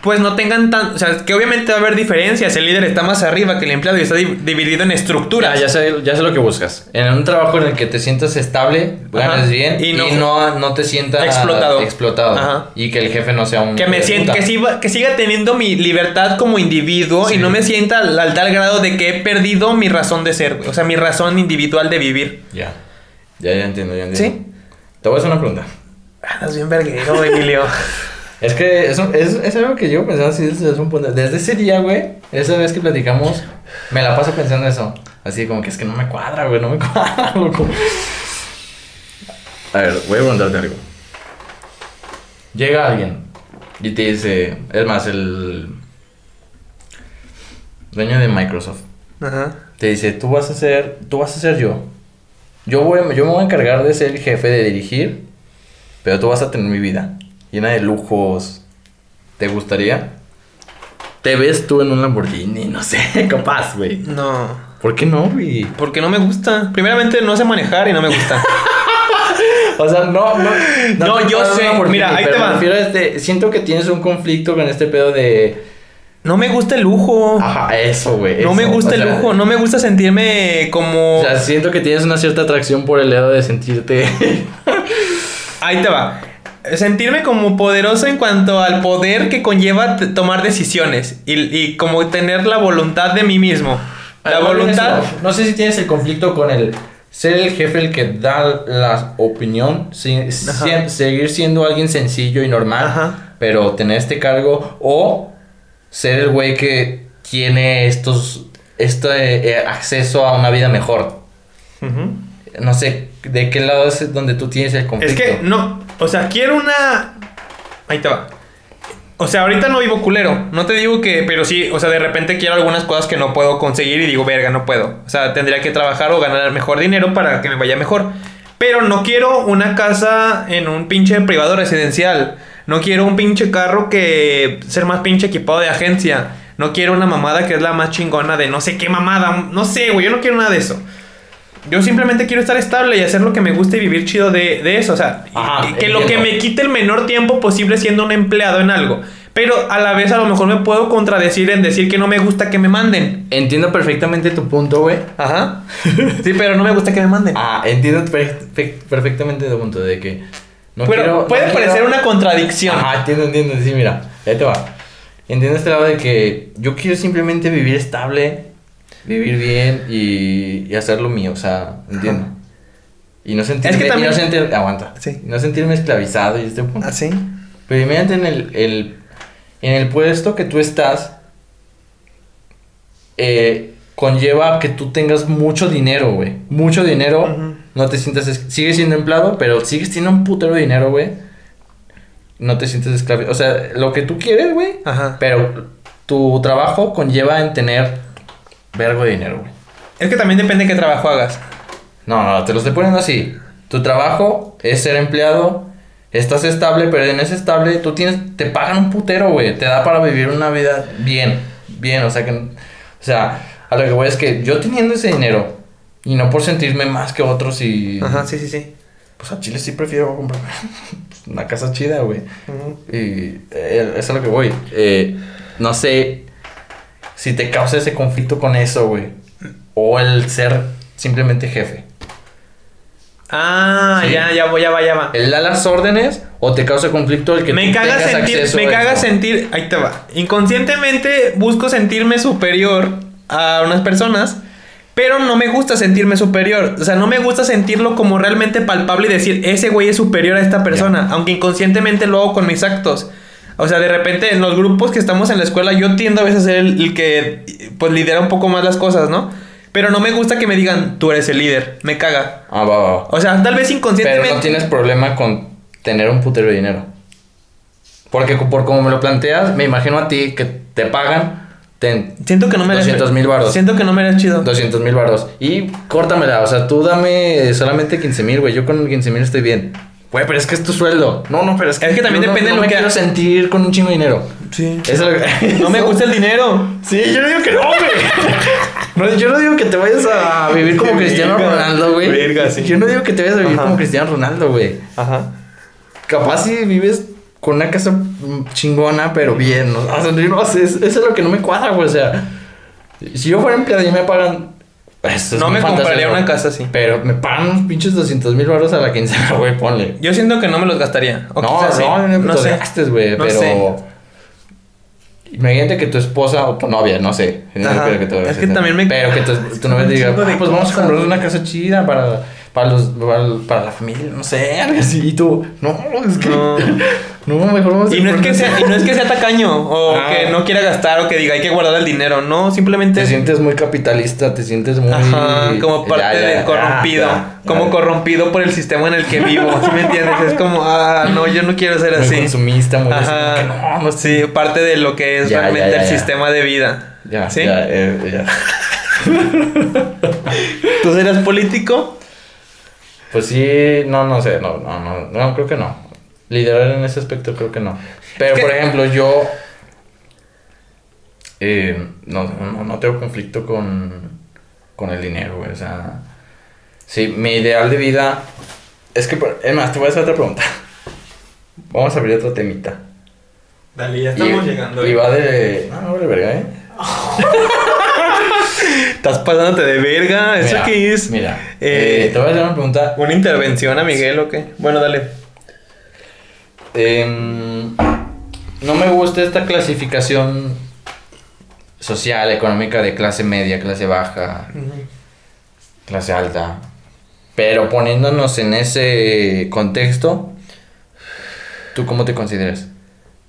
pues no tengan tan. O sea, que obviamente va a haber diferencias. El líder está más arriba que el empleado y está di- dividido en estructuras. Ya, ya sé, ya sé lo que buscas. En un trabajo en el que te sientas estable, ganas bien Y y no- no, no, te sientas Explotado. explotado. Ajá. Y que el jefe no sea un. Que me sienta, que siga, que siga teniendo mi libertad como individuo Sí. y no me sienta al, al tal grado de que he perdido mi razón de ser. O sea, mi razón individual de vivir. Ya. Ya, ya entiendo, ya entiendo. ¿Sí? Te voy a hacer una pregunta. Andas bien verguero, Emilio. [LAUGHS] Es que eso, es, es algo que yo pensaba así desde un punto. Desde ese día, güey, esa vez que platicamos, me la paso pensando eso. Así como que es que no me cuadra, güey, no me [LAUGHS] cuadra, loco. A ver, voy a preguntarte algo. Llega alguien y te dice, es más, el dueño de Microsoft Ajá. te dice, tú vas a ser, tú vas a ser yo. Yo, voy, yo me voy a encargar de ser el jefe de dirigir, pero tú vas a tener mi vida llena de lujos. ¿Te gustaría? ¿Te ves tú en un Lamborghini? No sé, [LAUGHS] capaz, güey. No. ¿Por qué no, güey? Porque no me gusta. Primeramente, no sé manejar y no me gusta. [LAUGHS] O sea, no, no. No, te yo sé. Mira, ahí te va. este, siento que tienes un conflicto con este pedo de... No me gusta el lujo. Ajá, eso, güey. no me gusta o el sea, lujo. No me gusta sentirme como. O sea, siento que tienes una cierta atracción por el hecho de sentirte... Ahí te va. Sentirme como poderoso en cuanto al poder que conlleva tomar decisiones y, y como tener la voluntad de mí mismo. La Ah, voluntad. eso. No sé si tienes el conflicto con el ser el jefe el que da la opinión, si- si- seguir siendo alguien sencillo y normal, Ajá. pero tener este cargo o ser el güey que tiene estos este eh, acceso a una vida mejor. No sé de qué lado es donde tú tienes el Es conflicto. que no, o sea, quiero una. Ahí te va. O sea, ahorita no vivo culero. No te digo que, pero sí, o sea, de repente quiero algunas cosas que no puedo conseguir y digo, verga, no puedo. O sea, tendría que trabajar o ganar mejor dinero para que me vaya mejor. Pero no quiero una casa en un pinche privado residencial. No quiero un pinche carro que ser más pinche equipado de agencia. No quiero una mamada que es la más chingona de no sé qué mamada. No sé, güey, yo no quiero nada de eso. Yo simplemente quiero estar estable y hacer lo que me guste y vivir chido de, de eso. O sea, Ajá, y que lo que me quite el menor tiempo posible siendo un empleado en algo. Pero a la vez a lo mejor me puedo contradecir en decir que no me gusta que me manden. Entiendo perfectamente tu punto, güey. Ajá. [LAUGHS] Sí, pero no me gusta que me manden. Ah, entiendo per- per- perfectamente tu punto de que no pero quiero- puede no parecer quiero- una contradicción. Ajá, entiendo, entiendo. Sí, mira, ahí te va. entiendo este lado de que yo quiero simplemente vivir estable, vivir bien y, y hacer lo mío, o sea, entiendo. Ajá. Y no sentirme, Es que y también- no sentir- aguanta, Sí. no sentirme esclavizado y este punto. ¿Así? Pero imagínate en el, el- en el puesto que tú estás, eh, conlleva que tú tengas mucho dinero, güey. Mucho dinero. No te sientas... es- Sigues siendo empleado, pero sigues teniendo un putero de dinero, güey. No te sientes esclavo. O sea, lo que tú quieres, güey. Ajá. Pero tu trabajo conlleva en tener vergo de dinero, güey. Es que también depende de qué trabajo hagas. No, no, te lo estoy poniendo así. Tu trabajo es ser empleado, estás estable, pero en ese estable tú tienes, te pagan un putero, güey. Te da para vivir una vida bien, bien, o sea que, o sea, a lo que voy es que yo teniendo ese dinero y no por sentirme más que otros y, Ajá, sí, sí, sí. pues a Chile sí prefiero comprarme [LAUGHS] una casa chida, güey. Y eh, eso es a lo que voy. Eh, no sé si te causa ese conflicto con eso, güey. O el ser simplemente jefe. Ah, Sí. ya, ya voy, ya va, ya va. ¿El da las órdenes o te causa conflicto el que me tú caga tengas sentir, acceso me a caga esto? sentir, ahí te va. Inconscientemente busco sentirme superior a unas personas, pero no me gusta sentirme superior. O sea, no me gusta sentirlo como realmente palpable y decir, ese güey es superior a esta persona, aunque inconscientemente lo hago con mis actos. O sea, de repente en los grupos que estamos en la escuela, yo tiendo a veces a ser el, el que pues lidera un poco más las cosas, ¿no? Pero no me gusta que me digan, tú eres el líder. Me caga. Ah, va, va. O sea, tal vez inconscientemente. Pero no tienes problema con tener un putero de dinero. Porque por como me lo planteas, me imagino a ti que te pagan ten Siento que no me 200,000 varos. Siento que no me eres chido. 200 mil baros. Y córtamela, o sea, tú dame solamente 15 mil, güey. Yo con 15 mil estoy bien. Güey, pero es que es tu sueldo. No, no, pero es que, Es que también yo no- depende de no lo me que quiero sentir con un chingo de dinero. Sí. Eso es lo que- [LAUGHS] No me gusta el dinero. Sí, yo no digo que no, güey. [LAUGHS] No, yo no digo que te vayas a vivir como Cristiano. Ronaldo, güey. Verga, sí. Yo no digo que te vayas a vivir Ajá. como Cristiano Ronaldo, güey. Ajá. Capaz si vives con una casa chingona, pero bien. ¿no? O sea, no sé, es- eso es lo que no me cuadra, güey. O sea, si yo fuera empleado y me pagan. No me compraría una casa así. Pero me pagan unos pinches 200 mil baros a la quincena, [LAUGHS] güey, ponle. Yo siento que no me los gastaría. O no, quizás sí. no, no, no sé. gastes, güey, No pero... sé. Imagínate que tu esposa o tu novia, no sé. no Ajá. que Es que también me- Pero que tu, [LAUGHS] tu novia te diga, "Ah, pues vamos a comprar güey". una casa chida para, para, los, para, para la familia, no sé, algo así. Y tú, no, es que... [LAUGHS] No. Mejor vamos a Y no, es que sea, y no es que sea tacaño o [LAUGHS] Ah. que no quiera gastar o que diga hay que guardar el dinero. No, simplemente. Te sientes muy capitalista, te sientes muy... Ajá, como parte Ya, ya, de corrompido. ya, como corrompido por el sistema en el que vivo. ¿Sí me entiendes? Es como, ah, no, yo no quiero ser Muy así. consumista, muy así, Ajá. que no, no Sí, parte de lo que es realmente el sistema de vida. Ya, ¿Sí? ya, eh, ya. [LAUGHS] ¿Tú serás político? Pues sí, no, no sé, no, no, no, no, creo que no. Liderar en ese aspecto creo que no. Pero, Es que- por ejemplo, yo eh, no, no, no tengo conflicto con, con el dinero, güey. O sea, sí, mi ideal de vida es que, por- es más, te voy a hacer otra pregunta. [LAUGHS] Vamos a abrir otro temita. Dale, ya y, Y va de... No, no, vale verga, ¿eh? [LAUGHS] Estás pasándote de verga. ¿Eso Mira, qué es? Mira, Eh, eh, te voy a hacer una pregunta ¿Una intervención a Miguel o qué? Bueno, dale. Em, no me gusta esta clasificación social, económica de clase media, clase baja, clase alta. Pero poniéndonos en ese contexto, ¿tú cómo te consideras?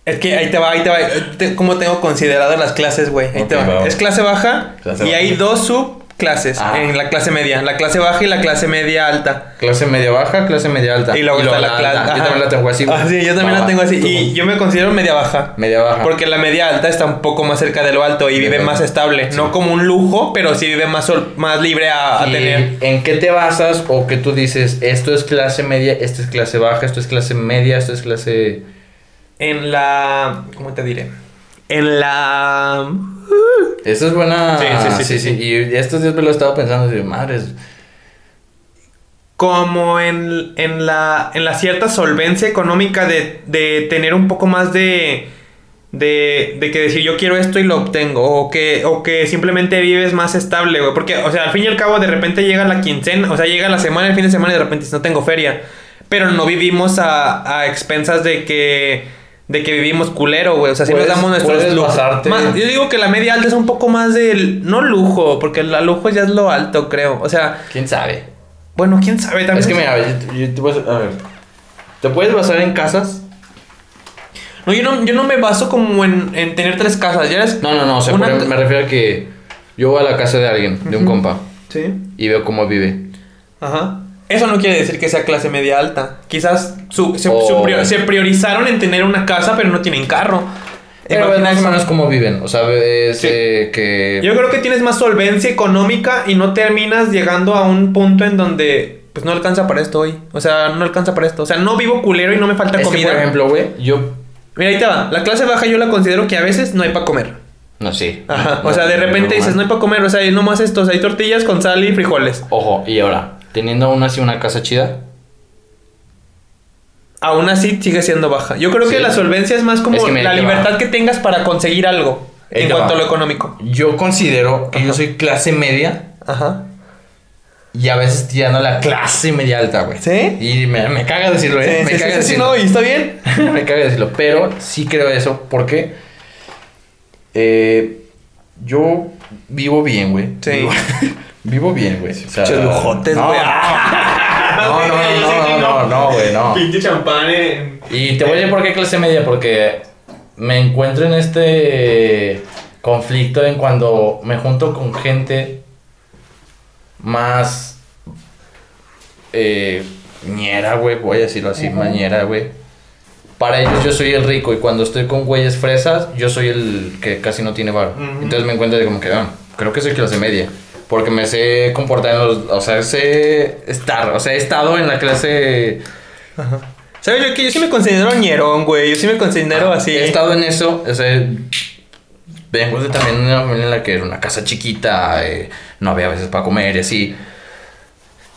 Es que ahí te va, ahí te va. Te- ¿Cómo tengo considerado las clases, güey? Ahí te va. Es clase baja Clase y baja. hay dos subclases Ah. en la clase media. La clase baja y la clase media alta. Clase media baja, clase media alta. Y luego está la clase. Yo también la tengo así. Ah, sí, yo también la tengo así. tú. Y yo me considero media baja. Media baja. Porque la media alta está un poco más cerca de lo alto y vive más estable. Sí. No como un lujo, pero sí vive más, sol- más libre a, a ¿Y tener. ¿En qué te basas o que tú dices, esto es clase media, esto es clase baja, esto es clase media, esto es clase... En la. ¿Cómo te diré? En la. Eso es buena... Sí, sí, sí, sí, sí. Y estos días me lo he estado pensando, y madres... como en, en, la, en la cierta solvencia económica de, de tener un poco más de, de, de que decir yo quiero esto y lo obtengo, o que, o que simplemente vives más estable, güey, porque, o sea, al fin y al cabo de repente llega la quincena, o sea, llega la semana, el fin de semana y de repente no tengo feria, pero no vivimos a, a expensas de que de que vivimos culero, güey. O sea, si nos damos nuestros lujos. Más- yo digo que la media alta es un poco más del. No lujo, porque el lujo ya es lo alto, creo. O sea, ¿Quién sabe? bueno, quién sabe también. Es que mira, yo, yo te voy a, a ver. ¿Te puedes basar en casas? No, yo no, yo no me baso como en, en tener tres casas. Ya eres. No, no, no. O sea, Una por me refiero a que yo voy a la casa de alguien, de un compa, Sí. y veo cómo vive. Ajá. Eso no quiere decir que sea clase media alta. Quizás su- se, O- su prior- se priorizaron en tener una casa, pero no tienen carro. Pero ves más o menos cómo viven. O sea, ves Sí. eh, que. Yo creo que tienes más solvencia económica y no terminas llegando a un punto en donde pues no alcanza para esto hoy. O sea, no alcanza para esto. O sea, no vivo culero y no me falta es que, comida. por ejemplo, güey, yo. Mira, ahí te va. La clase baja yo la considero que a veces no hay para comer. No, sí. Ajá. No, O sea, de repente dices, no hay para comer. O sea, no más esto. O sea, hay tortillas con sal y frijoles. Ojo, y ahora, teniendo aún así una casa chida. Aún así sigue siendo baja. Yo creo que la solvencia es más como Es que mira, la va. libertad que tengas para conseguir algo. Ahí en cuanto va. a lo económico. Yo considero que yo soy clase media Ajá. y a veces tirando la clase media alta, güey. ¿Sí? Y me, me caga decirlo, ¿eh? Sí, me sí, caga sí, sí, decirlo. no, y está bien. [LAUGHS] me caga decirlo, pero sí creo eso porque eh, yo vivo bien, güey. Sí. Vivo, vivo bien, güey. O sea, lujotes, no, güey. No, [LAUGHS] no, no, no, no, no, güey, no. Pinche champán. Y te voy a decir por qué clase media, porque me encuentro en este conflicto en cuando me junto con gente más eh, ñera, güey, voy a decirlo así, mañera, güey. Para ellos yo soy el rico y cuando estoy con güeyes fresas, yo soy el que casi no tiene bar. Entonces me encuentro de como que, ah, creo que soy clase media. Porque me sé comportar en los... O sea, sé estar. O sea, he estado en la clase... ¿Sabes? Yo que yo sí me considero ñerón, güey. Yo sí me considero así. He estado en eso, o sea, vengo de también una familia en la que era una casa chiquita, eh, no había veces para comer y así.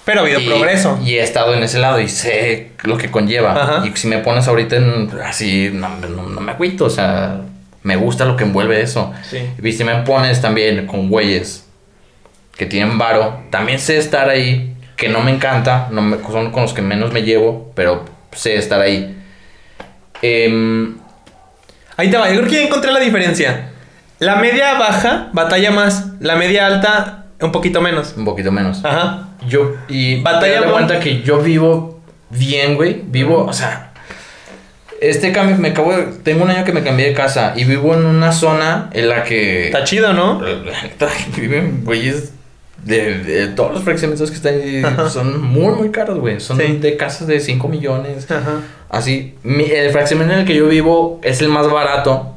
Pero ha habido y, progreso. Y he estado en ese lado y sé lo que conlleva. Ajá. Y si me pones ahorita en, así, no, no, no me agüito, o sea, me gusta lo que envuelve eso. Sí. Y si me pones también con güeyes que tienen varo, también sé estar ahí, que no me encanta, no me- son con los que menos me llevo, pero sé estar ahí. Em, Ahí te va. Yo creo que ya encontré la diferencia. La media baja batalla más. La media alta un poquito menos. un poquito menos. Ajá. Yo, y Batalla te cuenta que yo vivo bien, güey. Vivo, o sea, este cambio, me acabo de, tengo un año que me cambié de casa y vivo en una zona en la que Está chido, ¿no? [LAUGHS] viven güeyes de, de todos los fraccionamientos que están ahí Ajá. son muy, muy caros, güey. Son Sí. de casas de 5 millones. Ajá. Así, mi- el fraccionamiento en el que yo vivo es el más barato.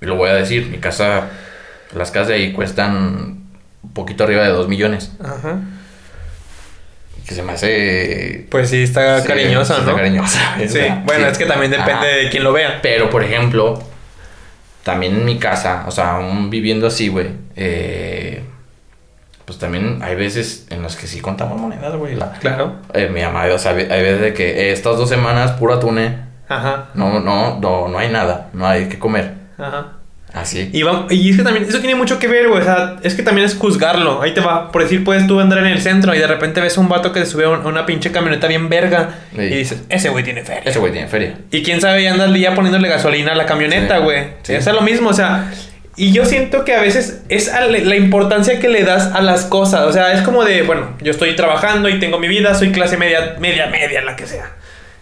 Y lo voy a decir, mi casa, las casas de ahí cuestan un poquito arriba de 2 millones. Ajá. Que se me hace... Pues sí, está sí, cariñosa, está ¿no? cariñosa. [LAUGHS] Sí. Bueno, sí. es que también depende Ajá. de quién lo vea. Pero, por ejemplo, también en mi casa, o sea, aún viviendo así, güey, eh, pues también hay veces en las que sí contamos monedas, güey. La- Claro. eh, mi mamá, o sea, hay veces de que eh, estas dos semanas puro atune, Ajá. no, no, no, no hay nada, no hay que comer. Ajá. Así. Y, va- y es que también, eso tiene mucho que ver, güey. O sea, es que también es juzgarlo. Ahí te va. Por decir, puedes tú andar en el centro y de repente ves un vato que se sube a un- a una pinche camioneta bien verga. Sí. Y dices, ese güey tiene feria. Ese güey tiene feria. Y quién sabe, ya andas ya poniéndole gasolina a la camioneta, Sí. güey. Sí. Es lo mismo, o sea. Y yo siento que a veces es la importancia que le das a las cosas. O sea, es como de, bueno, yo estoy trabajando y tengo mi vida, soy clase media, media, media, la que sea.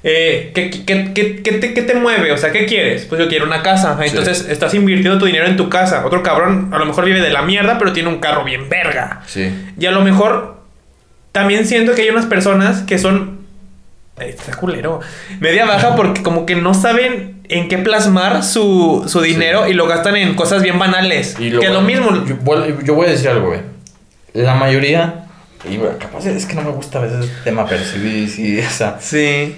Eh, ¿qué, qué, qué- qué te, qué te mueve? O sea, ¿qué quieres? Pues yo quiero una casa. Entonces estás invirtiendo tu dinero en tu casa. Otro cabrón a lo mejor vive de la mierda, pero tiene un carro bien verga. Sí. Y a lo mejor también siento que hay unas personas que son. Está culero. Media baja porque como que no saben en qué plasmar su, su dinero Sí. y lo gastan en cosas bien banales. Y que es lo mismo. Yo, voy- yo voy a decir algo, güey. La mayoría, y capaz es que no me gusta a veces el tema, pero sí, sí, esa. Sí.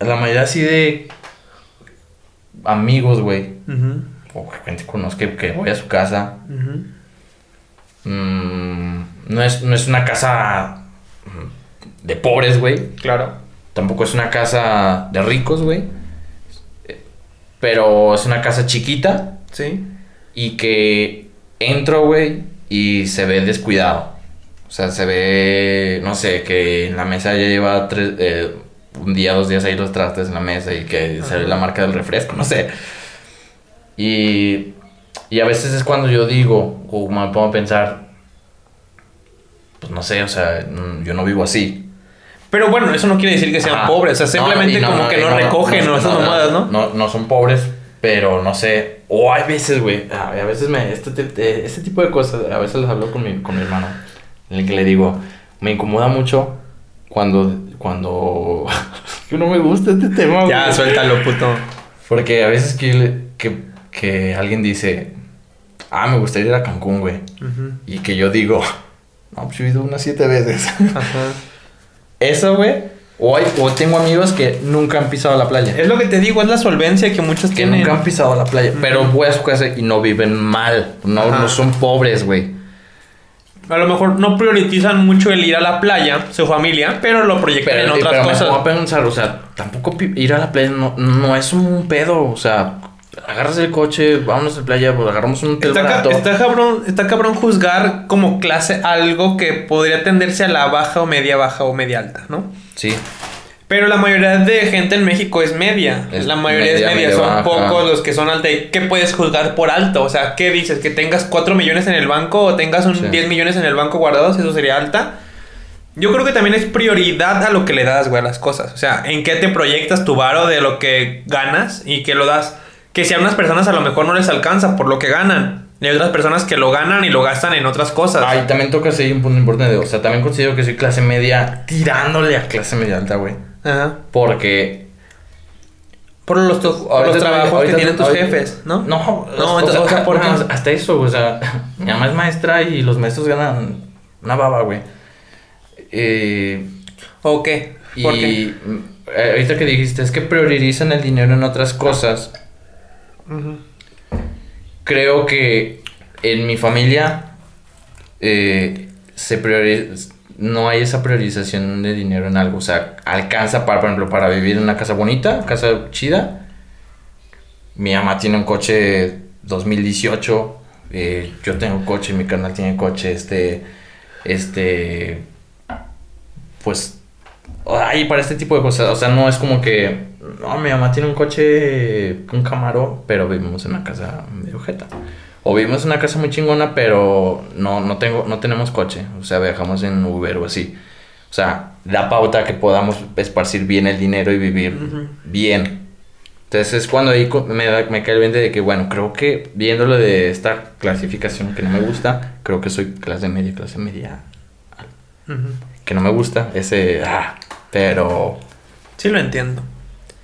La mayoría así de amigos, güey. Ujú, O gente conozco que, que voy a su casa. mm, no, es, no es una casa mm, de pobres, güey. Claro. Tampoco es una casa de ricos, güey. Pero es una casa chiquita Sí. y que entro, güey, y se ve descuidado. O sea, se ve, no sé, que en la mesa ya lleva tres, eh, un día, dos días ahí los trastes en la mesa y que se ve la marca del refresco, [LAUGHS] no sé. Y, y a veces es cuando yo digo, o me pongo a pensar, pues no sé, o sea, yo no vivo así. Pero bueno, eso no quiere decir que sean Ajá. pobres, o sea, simplemente no, como no, que no, recogen esas mamadas, ¿no? No, no son pobres, pero no sé. O hay veces, güey. A veces me. Este, te- te- este tipo de cosas, a veces les hablo con mi, con mi hermano. En el que le digo, me incomoda mucho cuando. Cuando. [LAUGHS] que no me gusta este tema, Ya, güey. suéltalo, puto. Porque a veces que, yo que, que alguien dice, ah, me gustaría ir a Cancún, güey. Y que yo digo, no, pues yo he ido unas siete veces. Ajá. [LAUGHS] Eso, güey. O, hay- o tengo amigos que nunca han pisado la playa. Es lo que te digo, es la solvencia que muchos Que tienen. nunca han pisado la playa. Pero voy a su casa y no viven mal. No, no son pobres, güey. A lo mejor no priorizan mucho el ir a la playa, su familia, pero lo proyectan en otras pero me cosas. pongo a pensar, o sea, tampoco ir a la playa no, no es un pedo. O sea, agarras el coche, vámonos a la playa, pues agarramos un Está, ca- está cabrón, está cabrón juzgar como clase algo que podría tenderse a la baja o media baja o media alta, ¿no? Sí. Pero la mayoría de gente en México es media. Es la mayoría media, es media. media Son baja. pocos los que son alta. ¿Y ¿Qué puedes juzgar por alto? O sea, ¿qué dices? ¿Que tengas 4 millones en el banco o tengas un Sí. 10 millones en el banco guardados? ¿Eso sería alta? Yo creo que también es prioridad a lo que le das, güey, a las cosas. O sea, en qué te proyectas tu varo de lo que ganas y que lo das. Que si a unas personas a lo mejor no les alcanza por lo que ganan. Y hay otras personas que lo ganan y lo gastan en otras cosas. Ay, también toca ahí un punto importante. O sea, también considero que soy clase media tirándole a clase media alta, güey. Ajá. Porque Por los, tu- por los trabajos que tienen tus jefes, ¿no? No, No, entonces, o sea, hasta eso, o sea, [LAUGHS] mi mamá es maestra y los maestros ganan una baba, güey. Eh, ¿O qué? y eh, ahorita que dijiste, es que priorizan el dinero en otras cosas. Creo que en mi familia eh, se no hay esa priorización de dinero en algo. O sea, alcanza para, por ejemplo, para vivir en una casa bonita, casa chida. Mi mamá tiene un coche 2018. eh, yo tengo coche, mi carnal tiene coche. Este, este, pues, hay para este tipo de cosas. O sea, no es como que, no, mi mamá tiene un coche, un Camaro, pero vivimos en una casa medio jeta. O vivimos en una casa muy chingona, pero no, no, tengo, no tenemos coche. O sea, viajamos en Uber o así. O sea, da pauta que podamos esparcir bien el dinero y vivir bien. Entonces es cuando ahí me, da- me cae el 20 de que, bueno, creo que viéndolo de esta clasificación que no me gusta, creo que soy clase media, clase media. Que no me gusta, ese... Ah, pero Sí lo entiendo.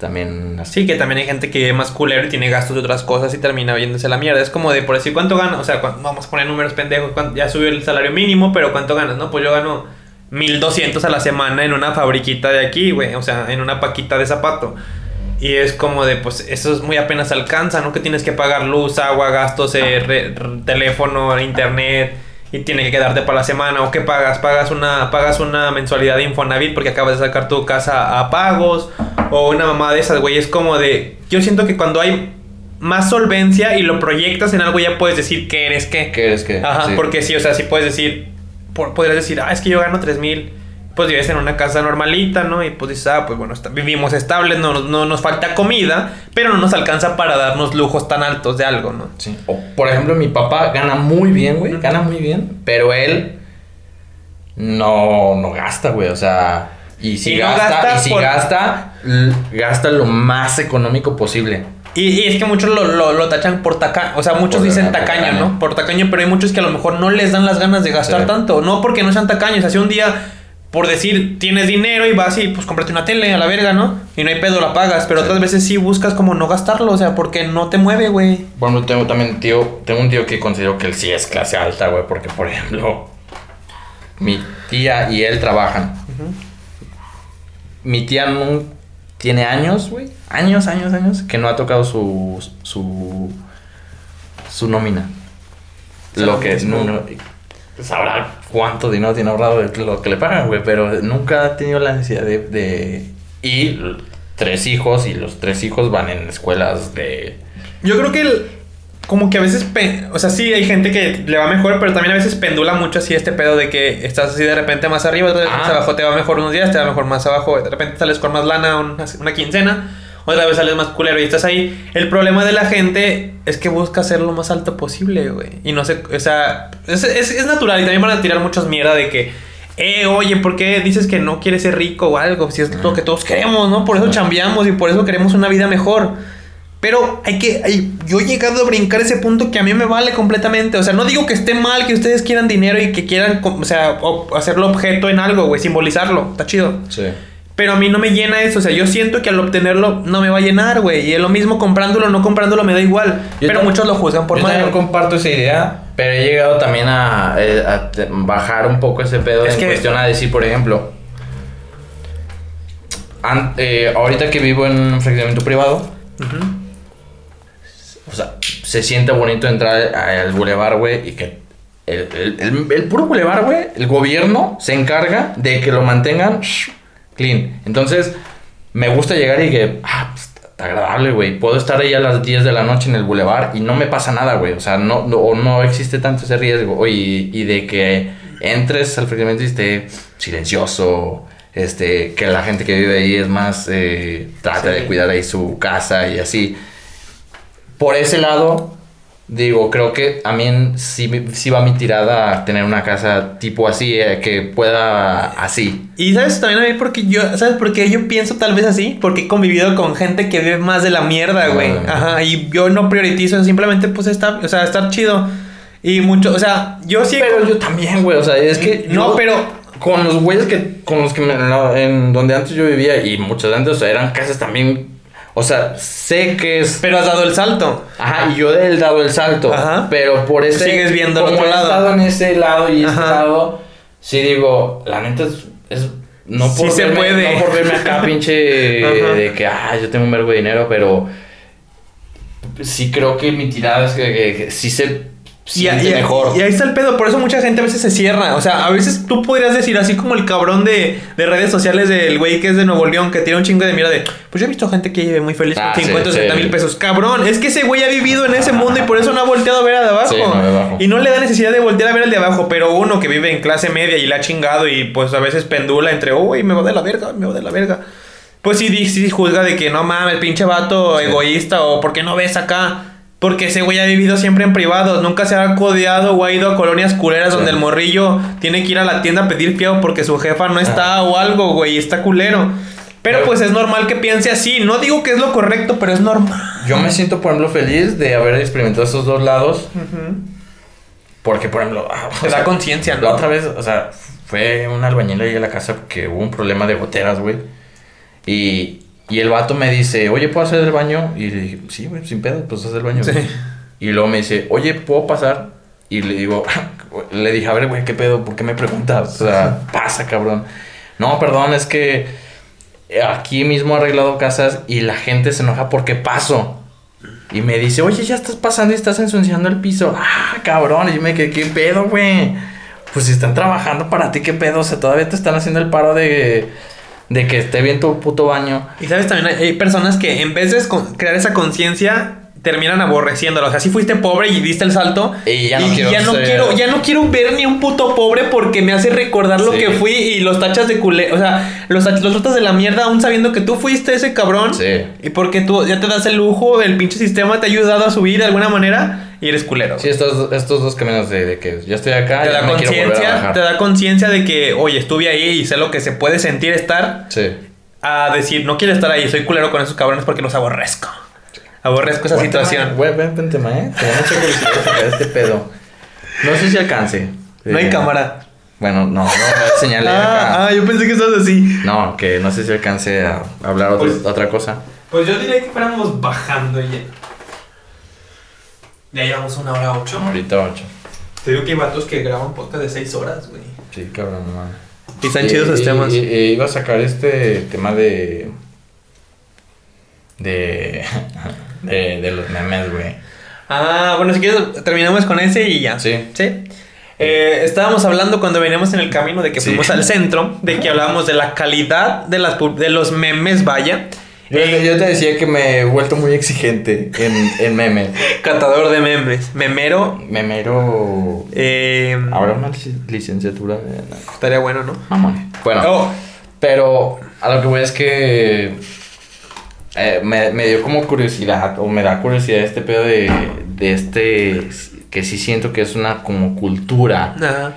También así. Sí, que también hay gente que vive más culero y tiene gastos de otras cosas y termina viéndose la mierda. Es como de por decir cuánto gana. O sea, vamos a poner números pendejos. Ya subió el salario mínimo, pero ¿cuánto ganas? No, pues yo gano 1200 a la semana en una fabriquita de aquí, güey. O sea, en una paquita de zapato. Y es como de, pues eso es muy apenas alcanza, ¿no? Que tienes que pagar luz, agua, gastos, eh, teléfono, internet. Y tiene que quedarte para la semana. ¿O qué pagas? Pagas una, pagas una mensualidad de Infonavit porque acabas de sacar tu casa a pagos. O una mamá de esas, güey. Es como de. Yo siento que cuando hay más solvencia y lo proyectas en algo, ya puedes decir que eres qué. ¿Qué es que? Ajá, sí. porque sí, o sea, sí puedes decir. por- podrías decir, ah, es que yo gano 3 mil. Pues vives en una casa normalita, ¿no? Y pues dices, ah, pues bueno, vivimos estables, no, nos- no nos falta comida, pero no nos alcanza para darnos lujos tan altos de algo, ¿no? Sí. O, por ejemplo, mi papá gana muy bien, güey. Gana muy bien. Pero él no, no gasta, güey. O sea, y si Y no gasta, gasta y si por- gasta, gasta lo más económico posible. Y, y es que muchos lo, lo, lo tachan por tacaño, o sea, muchos Por dicen tacaño. tacaño, ¿no? Por tacaño, pero hay muchos que a lo mejor no les dan las ganas de gastar Sí. tanto, no porque no sean tacaños, si un día, por decir, tienes dinero y vas y pues cómprate una tele a la verga, ¿no? Y no hay pedo, la pagas, pero Sí. otras veces sí buscas como no gastarlo, o sea, porque no te mueve, güey. Bueno, tengo también tío, tengo un tío que considero que él sí es clase alta, güey, porque por ejemplo, mi tía y él trabajan. Mi tía no tiene años, güey, años, años, años, que no ha tocado su su su nómina. Lo que no, no- sabrá cuánto dinero tiene ahorrado de lo que le pagan, güey, pero nunca ha tenido la necesidad de, de y tres hijos y los tres hijos van en escuelas de Yo creo que el- como que a veces, o sea, sí hay gente que le va mejor, pero también a veces pendula mucho así este pedo de que estás así de repente más arriba, Ah. más abajo te va mejor unos días, te va mejor más abajo, de repente sales con más lana una, una quincena, otra vez sales más culero y estás ahí. El problema de la gente es que busca ser lo más alto posible, güey. Y no sé, o sea, es, es, es natural y también van a tirar muchos mierda de que, eh, oye, ¿por qué dices que no quieres ser rico o algo? Si es lo que todos queremos, ¿no? Por eso chambeamos y por eso queremos una vida mejor. Pero hay que. hay- yo he llegado a brincar ese punto que a mí me vale completamente. O sea, no digo que esté mal que ustedes quieran dinero y que quieran, o sea, o- hacerlo objeto en algo, güey, simbolizarlo. Está chido. Sí. Pero a mí no me llena eso. O sea, yo siento que al obtenerlo no me va a llenar, güey. Y es lo mismo comprándolo o no comprándolo me da igual. Yo pero muchos lo juzgan por Yo mal. también comparto esa idea, pero he llegado también a, eh, a bajar un poco ese pedo Es en que- cuestión a decir, por ejemplo, an- eh, ahorita que vivo en un fraccionamiento privado, o sea, se siente bonito entrar al bulevar, güey, y que el, el, el- el puro bulevar, güey, el gobierno se encarga de que lo mantengan clean. Entonces, me gusta llegar y que, ah, pues, está agradable, güey. Puedo estar ahí a las 10 de la noche en el bulevar y no me pasa nada, güey. O sea, no, no, o no existe tanto ese riesgo. Y, y de que entres al fraccionamiento y esté silencioso. Este, que la gente que vive ahí es más, eh, trata Sí. de cuidar ahí su casa y así por ese lado, digo, creo que a mí sí, sí va mi tirada a tener una casa tipo así, eh, que pueda así. Y sabes también a mí porque yo, ¿sabes por qué yo pienso tal vez así? Porque he convivido con gente que vive más de la mierda, güey. Ah. Ajá, y yo no prioritizo, simplemente pues estar, o sea, estar chido. Y mucho, o sea, yo sí Pero yo también, güey, o sea, es que... No, yo- pero- Con los güeyes que... Con los que... me- en, donde antes yo vivía y muchos de antes, o sea, eran casas también... O sea, sé que es... Pero has dado el salto. Ajá, y yo he dado el salto. Ajá. Pero por ese. Sigues viendo el otro he lado. estado en ese lado y este Ajá. lado. Sí digo, la neta es. es- no Sí por se verme, puede. No por verme acá, [LAUGHS] pinche. Ajá. de que, ah, yo tengo un verbo de dinero, pero. Sí creo que mi tirada es que, que- que sí se Y, y- mejor. y ahí está el pedo, por eso mucha gente a veces se cierra. O sea, a veces tú podrías decir, así como el cabrón de, de redes sociales del güey que es de Nuevo León, que tiene un chingo de mierda de, pues yo he visto gente que vive muy feliz Ah, con sí, 50 o 60 sí. mil pesos. Cabrón, es que ese güey ha vivido en ese mundo y por eso no ha volteado a ver al de abajo. Sí, no, de abajo. Y no le da necesidad de voltear a ver al de abajo, pero uno que vive en clase media y la ha chingado y pues a veces pendula entre, uy, me va de la verga, me va de la verga. Pues sí, sí juzga de que no mames, pinche vato egoísta o ¿por qué no ves acá? Porque ese güey ha vivido siempre en privados, nunca se ha codeado o ha ido a colonias culeras Sí. donde el morrillo tiene que ir a la tienda a pedir fiado porque su jefa no está o algo, güey, está culero. Pero pues es normal que piense así. No digo que es lo correcto, pero es normal. Yo me siento, por ejemplo, feliz de haber experimentado esos dos lados. Porque, por ejemplo, ah, Te sea, da conciencia, La ¿no? otra vez, o sea, fue un albañil ahí a la casa porque hubo un problema de goteras, güey. Y, y el vato me dice, oye, ¿puedo hacer el baño? Y le dije, sí, güey, sin pedo, pues haz el baño. Sí. güey". Y luego me dice, oye, ¿puedo pasar? Y le digo, [LAUGHS] le dije, a ver, güey, ¿qué pedo? ¿Por qué me preguntas? O sea, [LAUGHS] pasa, cabrón. No, perdón, es que aquí mismo he arreglado casas y la gente se enoja porque paso. Y me dice, oye, ya estás pasando y estás ensuciando el piso. Ah, cabrón. Y yo me quedé, ¿qué pedo, güey? Pues si están trabajando para ti, ¿qué pedo? O sea, todavía te están haciendo el paro de, de que esté bien tu puto baño. Y sabes, también hay, personas que en vez de crear esa conciencia, terminan aborreciéndolo. O sea, si fuiste pobre y diste el salto. Y ya no quiero ya no quiero, ya no quiero ver ni un puto pobre porque me hace recordar lo que fui y los tachas de culé. O sea, los, los tratas de la mierda aún sabiendo que tú fuiste ese cabrón. Sí. Y porque tú ya te das el lujo, el pinche sistema te ha ayudado a subir de alguna manera y eres culero. Sí, estos, estos dos caminos de, de que ya estoy acá te da ya me quiero volver a conciencia, bajar. te da conciencia de que, oye, estuve ahí y sé lo que se puede sentir estar. Sí. a decir, no quiero estar ahí, soy culero con esos cabrones porque los aborrezco. Aborrezco esa situación. Güey, ven, ven tema, ¿eh? Tengo mucha curiosidad [LAUGHS] este pedo. No sé si alcance. No hay Eh, cámara. Bueno, no, no voy a señalar [LAUGHS] acá. Ah, ah, yo pensé que estabas así. No, que no sé si alcance a hablar otro- Pues- otra cosa. Pues yo diría que fuéramos bajando ya. Ya llevamos una hora ocho. Ahorita ocho. Te digo que hay vatos que graban podcast de seis horas, güey. Sí, cabrón, no mames. Y están chidos y- temas. iba a sacar este tema de. De. [LAUGHS] De, de los memes, güey. Ah, bueno, si quieres terminamos con ese y ya. Sí. ¿Sí? Eh, estábamos hablando cuando veníamos en el camino de que Sí. fuimos al centro, de que hablábamos de la calidad de, las, de los memes, vaya. Yo, yo te decía que me he vuelto muy exigente en, en memes. [LAUGHS] Catador de memes. Memero. Memero. Eh, Ahora una lic- licenciatura estaría bueno, ¿no? Mamón. Bueno. Oh, Pero a lo que voy es que eh, me, me dio como curiosidad, o me da curiosidad este pedo de, de este, que sí siento que es una como cultura, ajá.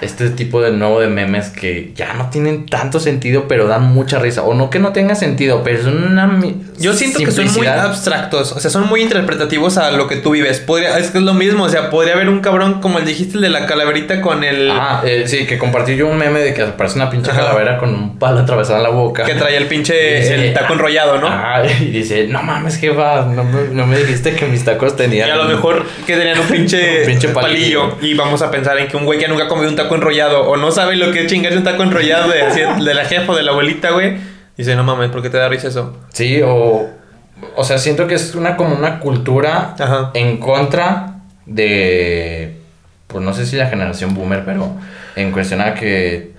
Este tipo de nuevo de memes que ya no tienen tanto sentido, pero dan mucha risa, o no que no tenga sentido, pero es una... Yo siento que son muy abstractos, o sea, son muy interpretativos a lo que tú vives. Podría, es que es lo mismo, o sea, podría haber un cabrón como el dijiste, el de la calaverita con el... Ah, eh, sí, que compartí yo un meme de que aparece una pinche Ajá. calavera con un palo atravesado en la boca. Que traía el pinche Y dice, el taco enrollado, ¿no? Ah, y dice, no mames, jefa, no me, no me dijiste que mis tacos Y tenían... a lo mejor que tenían un pinche, [LAUGHS] Un pinche palillo. palillo. Y vamos a pensar en que un güey que nunca ha comido un taco enrollado o no sabe lo que es chingarse un taco enrollado de, así, de la jefa o de la abuelita, güey. Dice, no mames, ¿por qué te da risa eso? Sí, o... O sea, siento que es una como una cultura Ajá. en contra de... Pues no sé si la generación boomer, pero en cuestión a que...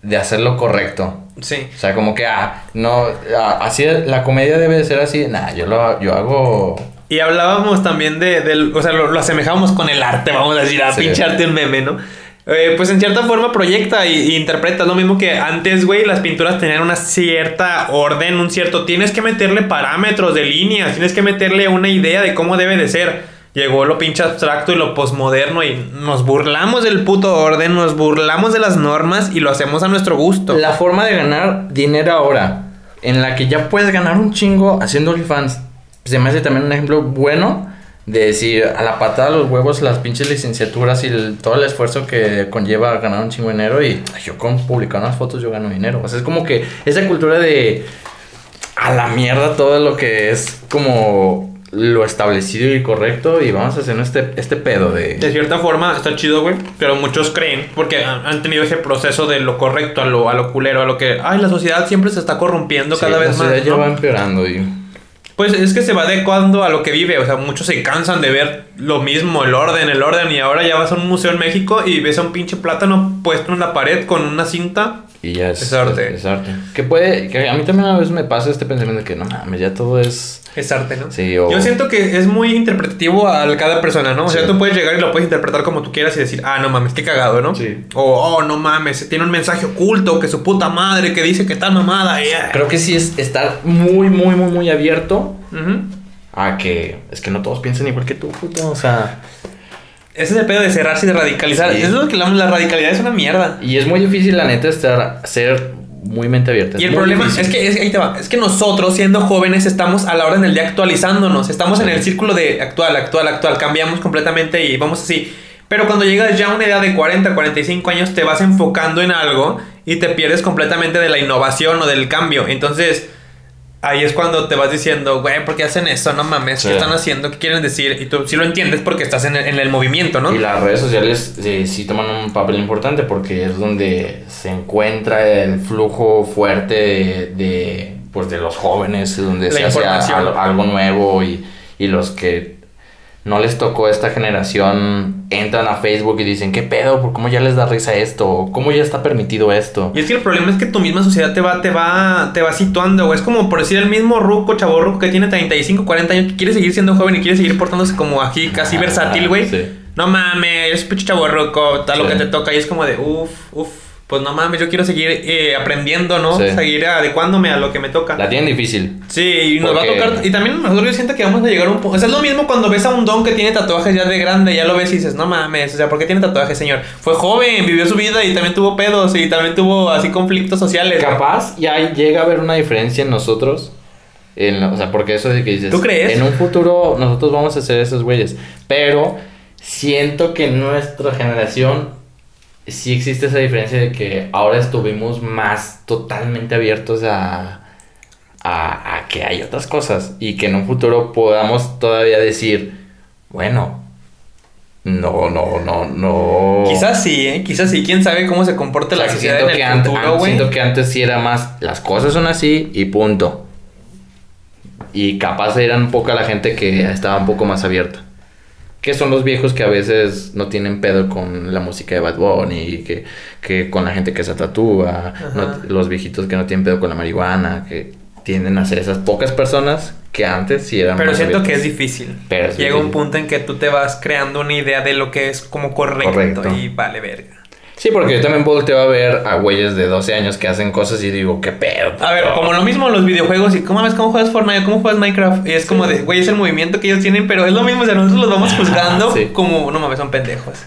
De hacer lo correcto. Sí. O sea, como que, ah, no, ah, así, la comedia debe de ser así. Nah, yo lo yo hago... Y hablábamos también de, del, o sea, lo, lo asemejábamos con el arte, vamos a decir, a Sí. pincharte un meme, ¿no? Eh, pues en cierta forma proyecta y, y interpreta. Lo mismo que antes, güey, las pinturas tenían una cierta orden, un cierto... Tienes que meterle parámetros de líneas, tienes que meterle una idea de cómo debe de ser. Llegó lo pinche abstracto y lo posmoderno y nos burlamos del puto orden, nos burlamos de las normas y lo hacemos a nuestro gusto. La forma de ganar dinero ahora, en la que ya puedes ganar un chingo haciendo OnlyFans, se me hace también un ejemplo bueno de decir a la patada los huevos las pinches licenciaturas y el- todo el esfuerzo que conlleva ganar un chingo de dinero y ay, yo con publicar unas fotos yo gano dinero. O sea, es como que esa cultura de a la mierda todo lo que es como lo establecido y correcto y vamos a hacer este, este pedo de... De cierta forma está chido, güey, pero muchos creen, porque han tenido ese proceso de lo correcto a lo, a lo culero, a lo que, ay, la sociedad siempre se está corrompiendo Sí, cada la vez más. sociedad ya ¿no? va empeorando y... Pues es que se va adecuando a lo que vive, o sea, muchos se cansan de ver lo mismo, el orden, el orden, y ahora ya vas a un museo en México y ves a un pinche plátano puesto en la pared con una cinta. Y ya es, Es arte. Es, arte. Que puede, que a mí también a veces me pasa este pensamiento de que no mames, ya todo es. Es arte, ¿no? Sí, o. Yo siento que es muy interpretativo a cada persona, ¿no? O sea, tú puedes llegar y lo puedes interpretar como tú quieras y decir, ah, no mames, qué cagado, ¿no? Sí. O, oh, no mames, tiene un mensaje oculto, que su puta madre, que dice que tal mamada. yeah. Creo que sí es estar muy, muy, muy, muy abierto a que. Es que no todos piensan igual que tú, puto. O sea. Ese es el pedo de cerrarse y de radicalizar. Sí. Eso es lo que la, la radicalidad es una mierda. Y es muy difícil, la neta, estar, ser muy mente abierta. Y el problema difícil. es que, es, ahí te va, es que nosotros siendo jóvenes estamos a la hora del día actualizándonos, estamos en el círculo de actual, actual, actual, cambiamos completamente y vamos así. Pero cuando llegas ya a una edad de 40, 45 años te vas enfocando en algo y te pierdes completamente de la innovación o del cambio. Entonces ahí es cuando te vas diciendo, güey, ¿por qué hacen eso? No mames, Sí. ¿qué están haciendo? ¿Qué quieren decir? Y tú sí lo entiendes porque estás en el, en el movimiento, ¿no? Y las redes sociales eh, sí toman un papel importante porque es donde se encuentra el flujo fuerte de, de, pues de los jóvenes, donde La se hace a- algo nuevo y, y los que no les tocó esta generación entran a Facebook y dicen, ¿qué pedo? ¿Por cómo ya les da risa esto? ¿Cómo ya está permitido esto? Y es que el problema es que tu misma sociedad te va, te va, te va situando, güey. Es como por decir el mismo ruco, chavo ruco que tiene 35, 40 años, que quiere seguir siendo joven y quiere seguir portándose como aquí, casi Ah, versátil, güey. sí. No mames, eres pinche chavo ruco, tal lo que te toca. Y es como de, uff, uff, pues no mames, yo quiero seguir eh, aprendiendo, ¿no? Sí. Seguir adecuándome a lo que me toca. La tienen difícil. Sí, y nos va a tocar. Y también nosotros yo siento que vamos a llegar a un punto. O sea, es lo mismo cuando ves a un don que tiene tatuajes ya de grande, ya lo ves y dices, no mames, o sea, ¿por qué tiene tatuajes, señor? Fue joven, vivió su vida y también tuvo pedos y también tuvo así conflictos sociales. Capaz ya llega a haber una diferencia en nosotros. En, la- o sea, porque eso de que dices. ¿Tú crees? En un futuro nosotros vamos a ser esos güeyes. Pero siento que nuestra generación sí existe esa diferencia de que ahora estuvimos más totalmente abiertos a, a, a que hay otras cosas. Y que en un futuro podamos todavía decir, bueno, no, no, no, no. Quizás sí, ¿eh? Quizás sí. ¿Quién sabe cómo se comporta O sea, la sociedad siento en que el futuro, an- siento que antes sí era más, las cosas son así y punto. Y capaz era un poco la gente que estaba un poco más abierta. Que son los viejos que a veces no tienen pedo con la música de Bad Bunny, que, que con la gente que se tatúa, no- los viejitos que no tienen pedo con la marihuana, que tienden a ser esas pocas personas que antes sí eran Pero más siento que es difícil. Pero es Llega un punto en que tú te vas creando una idea de lo que es como correcto, Correcto. y vale verga. Sí, porque yo también volteo a ver a güeyes de 12 años que hacen cosas y digo, ¿qué pedo? A ver, como lo mismo los videojuegos y cómo ves cómo juegas Fortnite, cómo juegas Minecraft. Y es como de, güey, es el movimiento que ellos tienen, pero es lo mismo, o sea, nosotros los vamos juzgando Sí. como, no mames, son pendejos.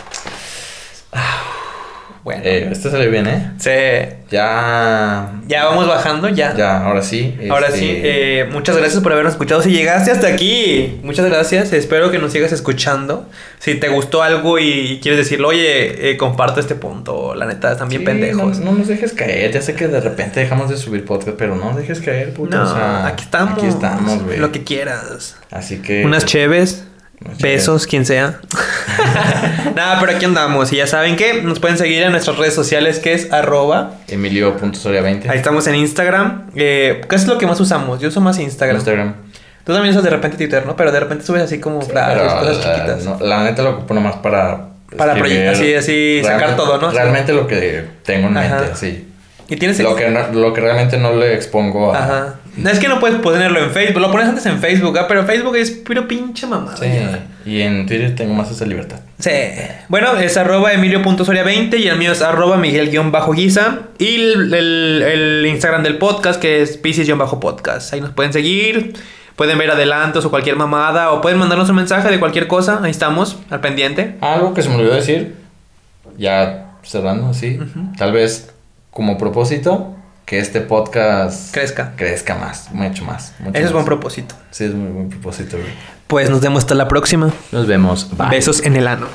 Bueno, Eh, este sale bien, ¿eh? se- Ya. ya vamos bajando, ya. Ya, ahora sí. Ahora este, sí, eh, muchas gracias por habernos escuchado. Si llegaste hasta aquí, muchas gracias. Espero que nos sigas escuchando. Si te gustó algo y quieres decirlo, oye, eh, comparto este punto. La neta, están bien sí, pendejos. No, no nos dejes caer. Ya sé que de repente dejamos de subir podcast, pero no nos dejes caer, puto. No, o sea, aquí estamos. Aquí estamos, güey. Lo que quieras. Así que. Unas cheves. Besos, quien sea. [LAUGHS] [LAUGHS] Nada, pero aquí andamos. Y ya saben que nos pueden seguir en nuestras redes sociales, que es arroba. Emilio.soria20. Ahí estamos en Instagram. Eh, ¿Qué es lo que más usamos? Yo uso más Instagram. Instagram. Tú también usas de repente Twitter, ¿no? Pero de repente subes así como frases, Pero, cosas chiquitas. no, la neta lo ocupo nomás para. Para escribir. proye- así- así sacar todo, ¿no? Realmente lo que tengo en Ajá. mente, sí. Y tienes Lo que, no- lo que realmente no le expongo a. Ajá. No, es que no puedes ponerlo en Facebook. Lo pones antes en Facebook, ¿ah? pero Facebook es puro pinche mamada. Sí. Y en Twitter tengo más esa libertad. Sí. Bueno, es arroba emilio.soria20 y el mío es arroba miguel-guisa. Y el, el- el Instagram del podcast que es pisces-podcast. Ahí nos pueden seguir. Pueden ver adelantos o cualquier mamada. O pueden mandarnos un mensaje de cualquier cosa. Ahí estamos, al pendiente. Algo que se me olvidó decir, ya cerrando así, tal vez como propósito, que este podcast Crezca. crezca más, mucho más. mucho Ese es más. buen propósito. Sí, es muy buen propósito, güey. Pues nos vemos hasta la próxima. Nos vemos. Bye. Besos en el ano.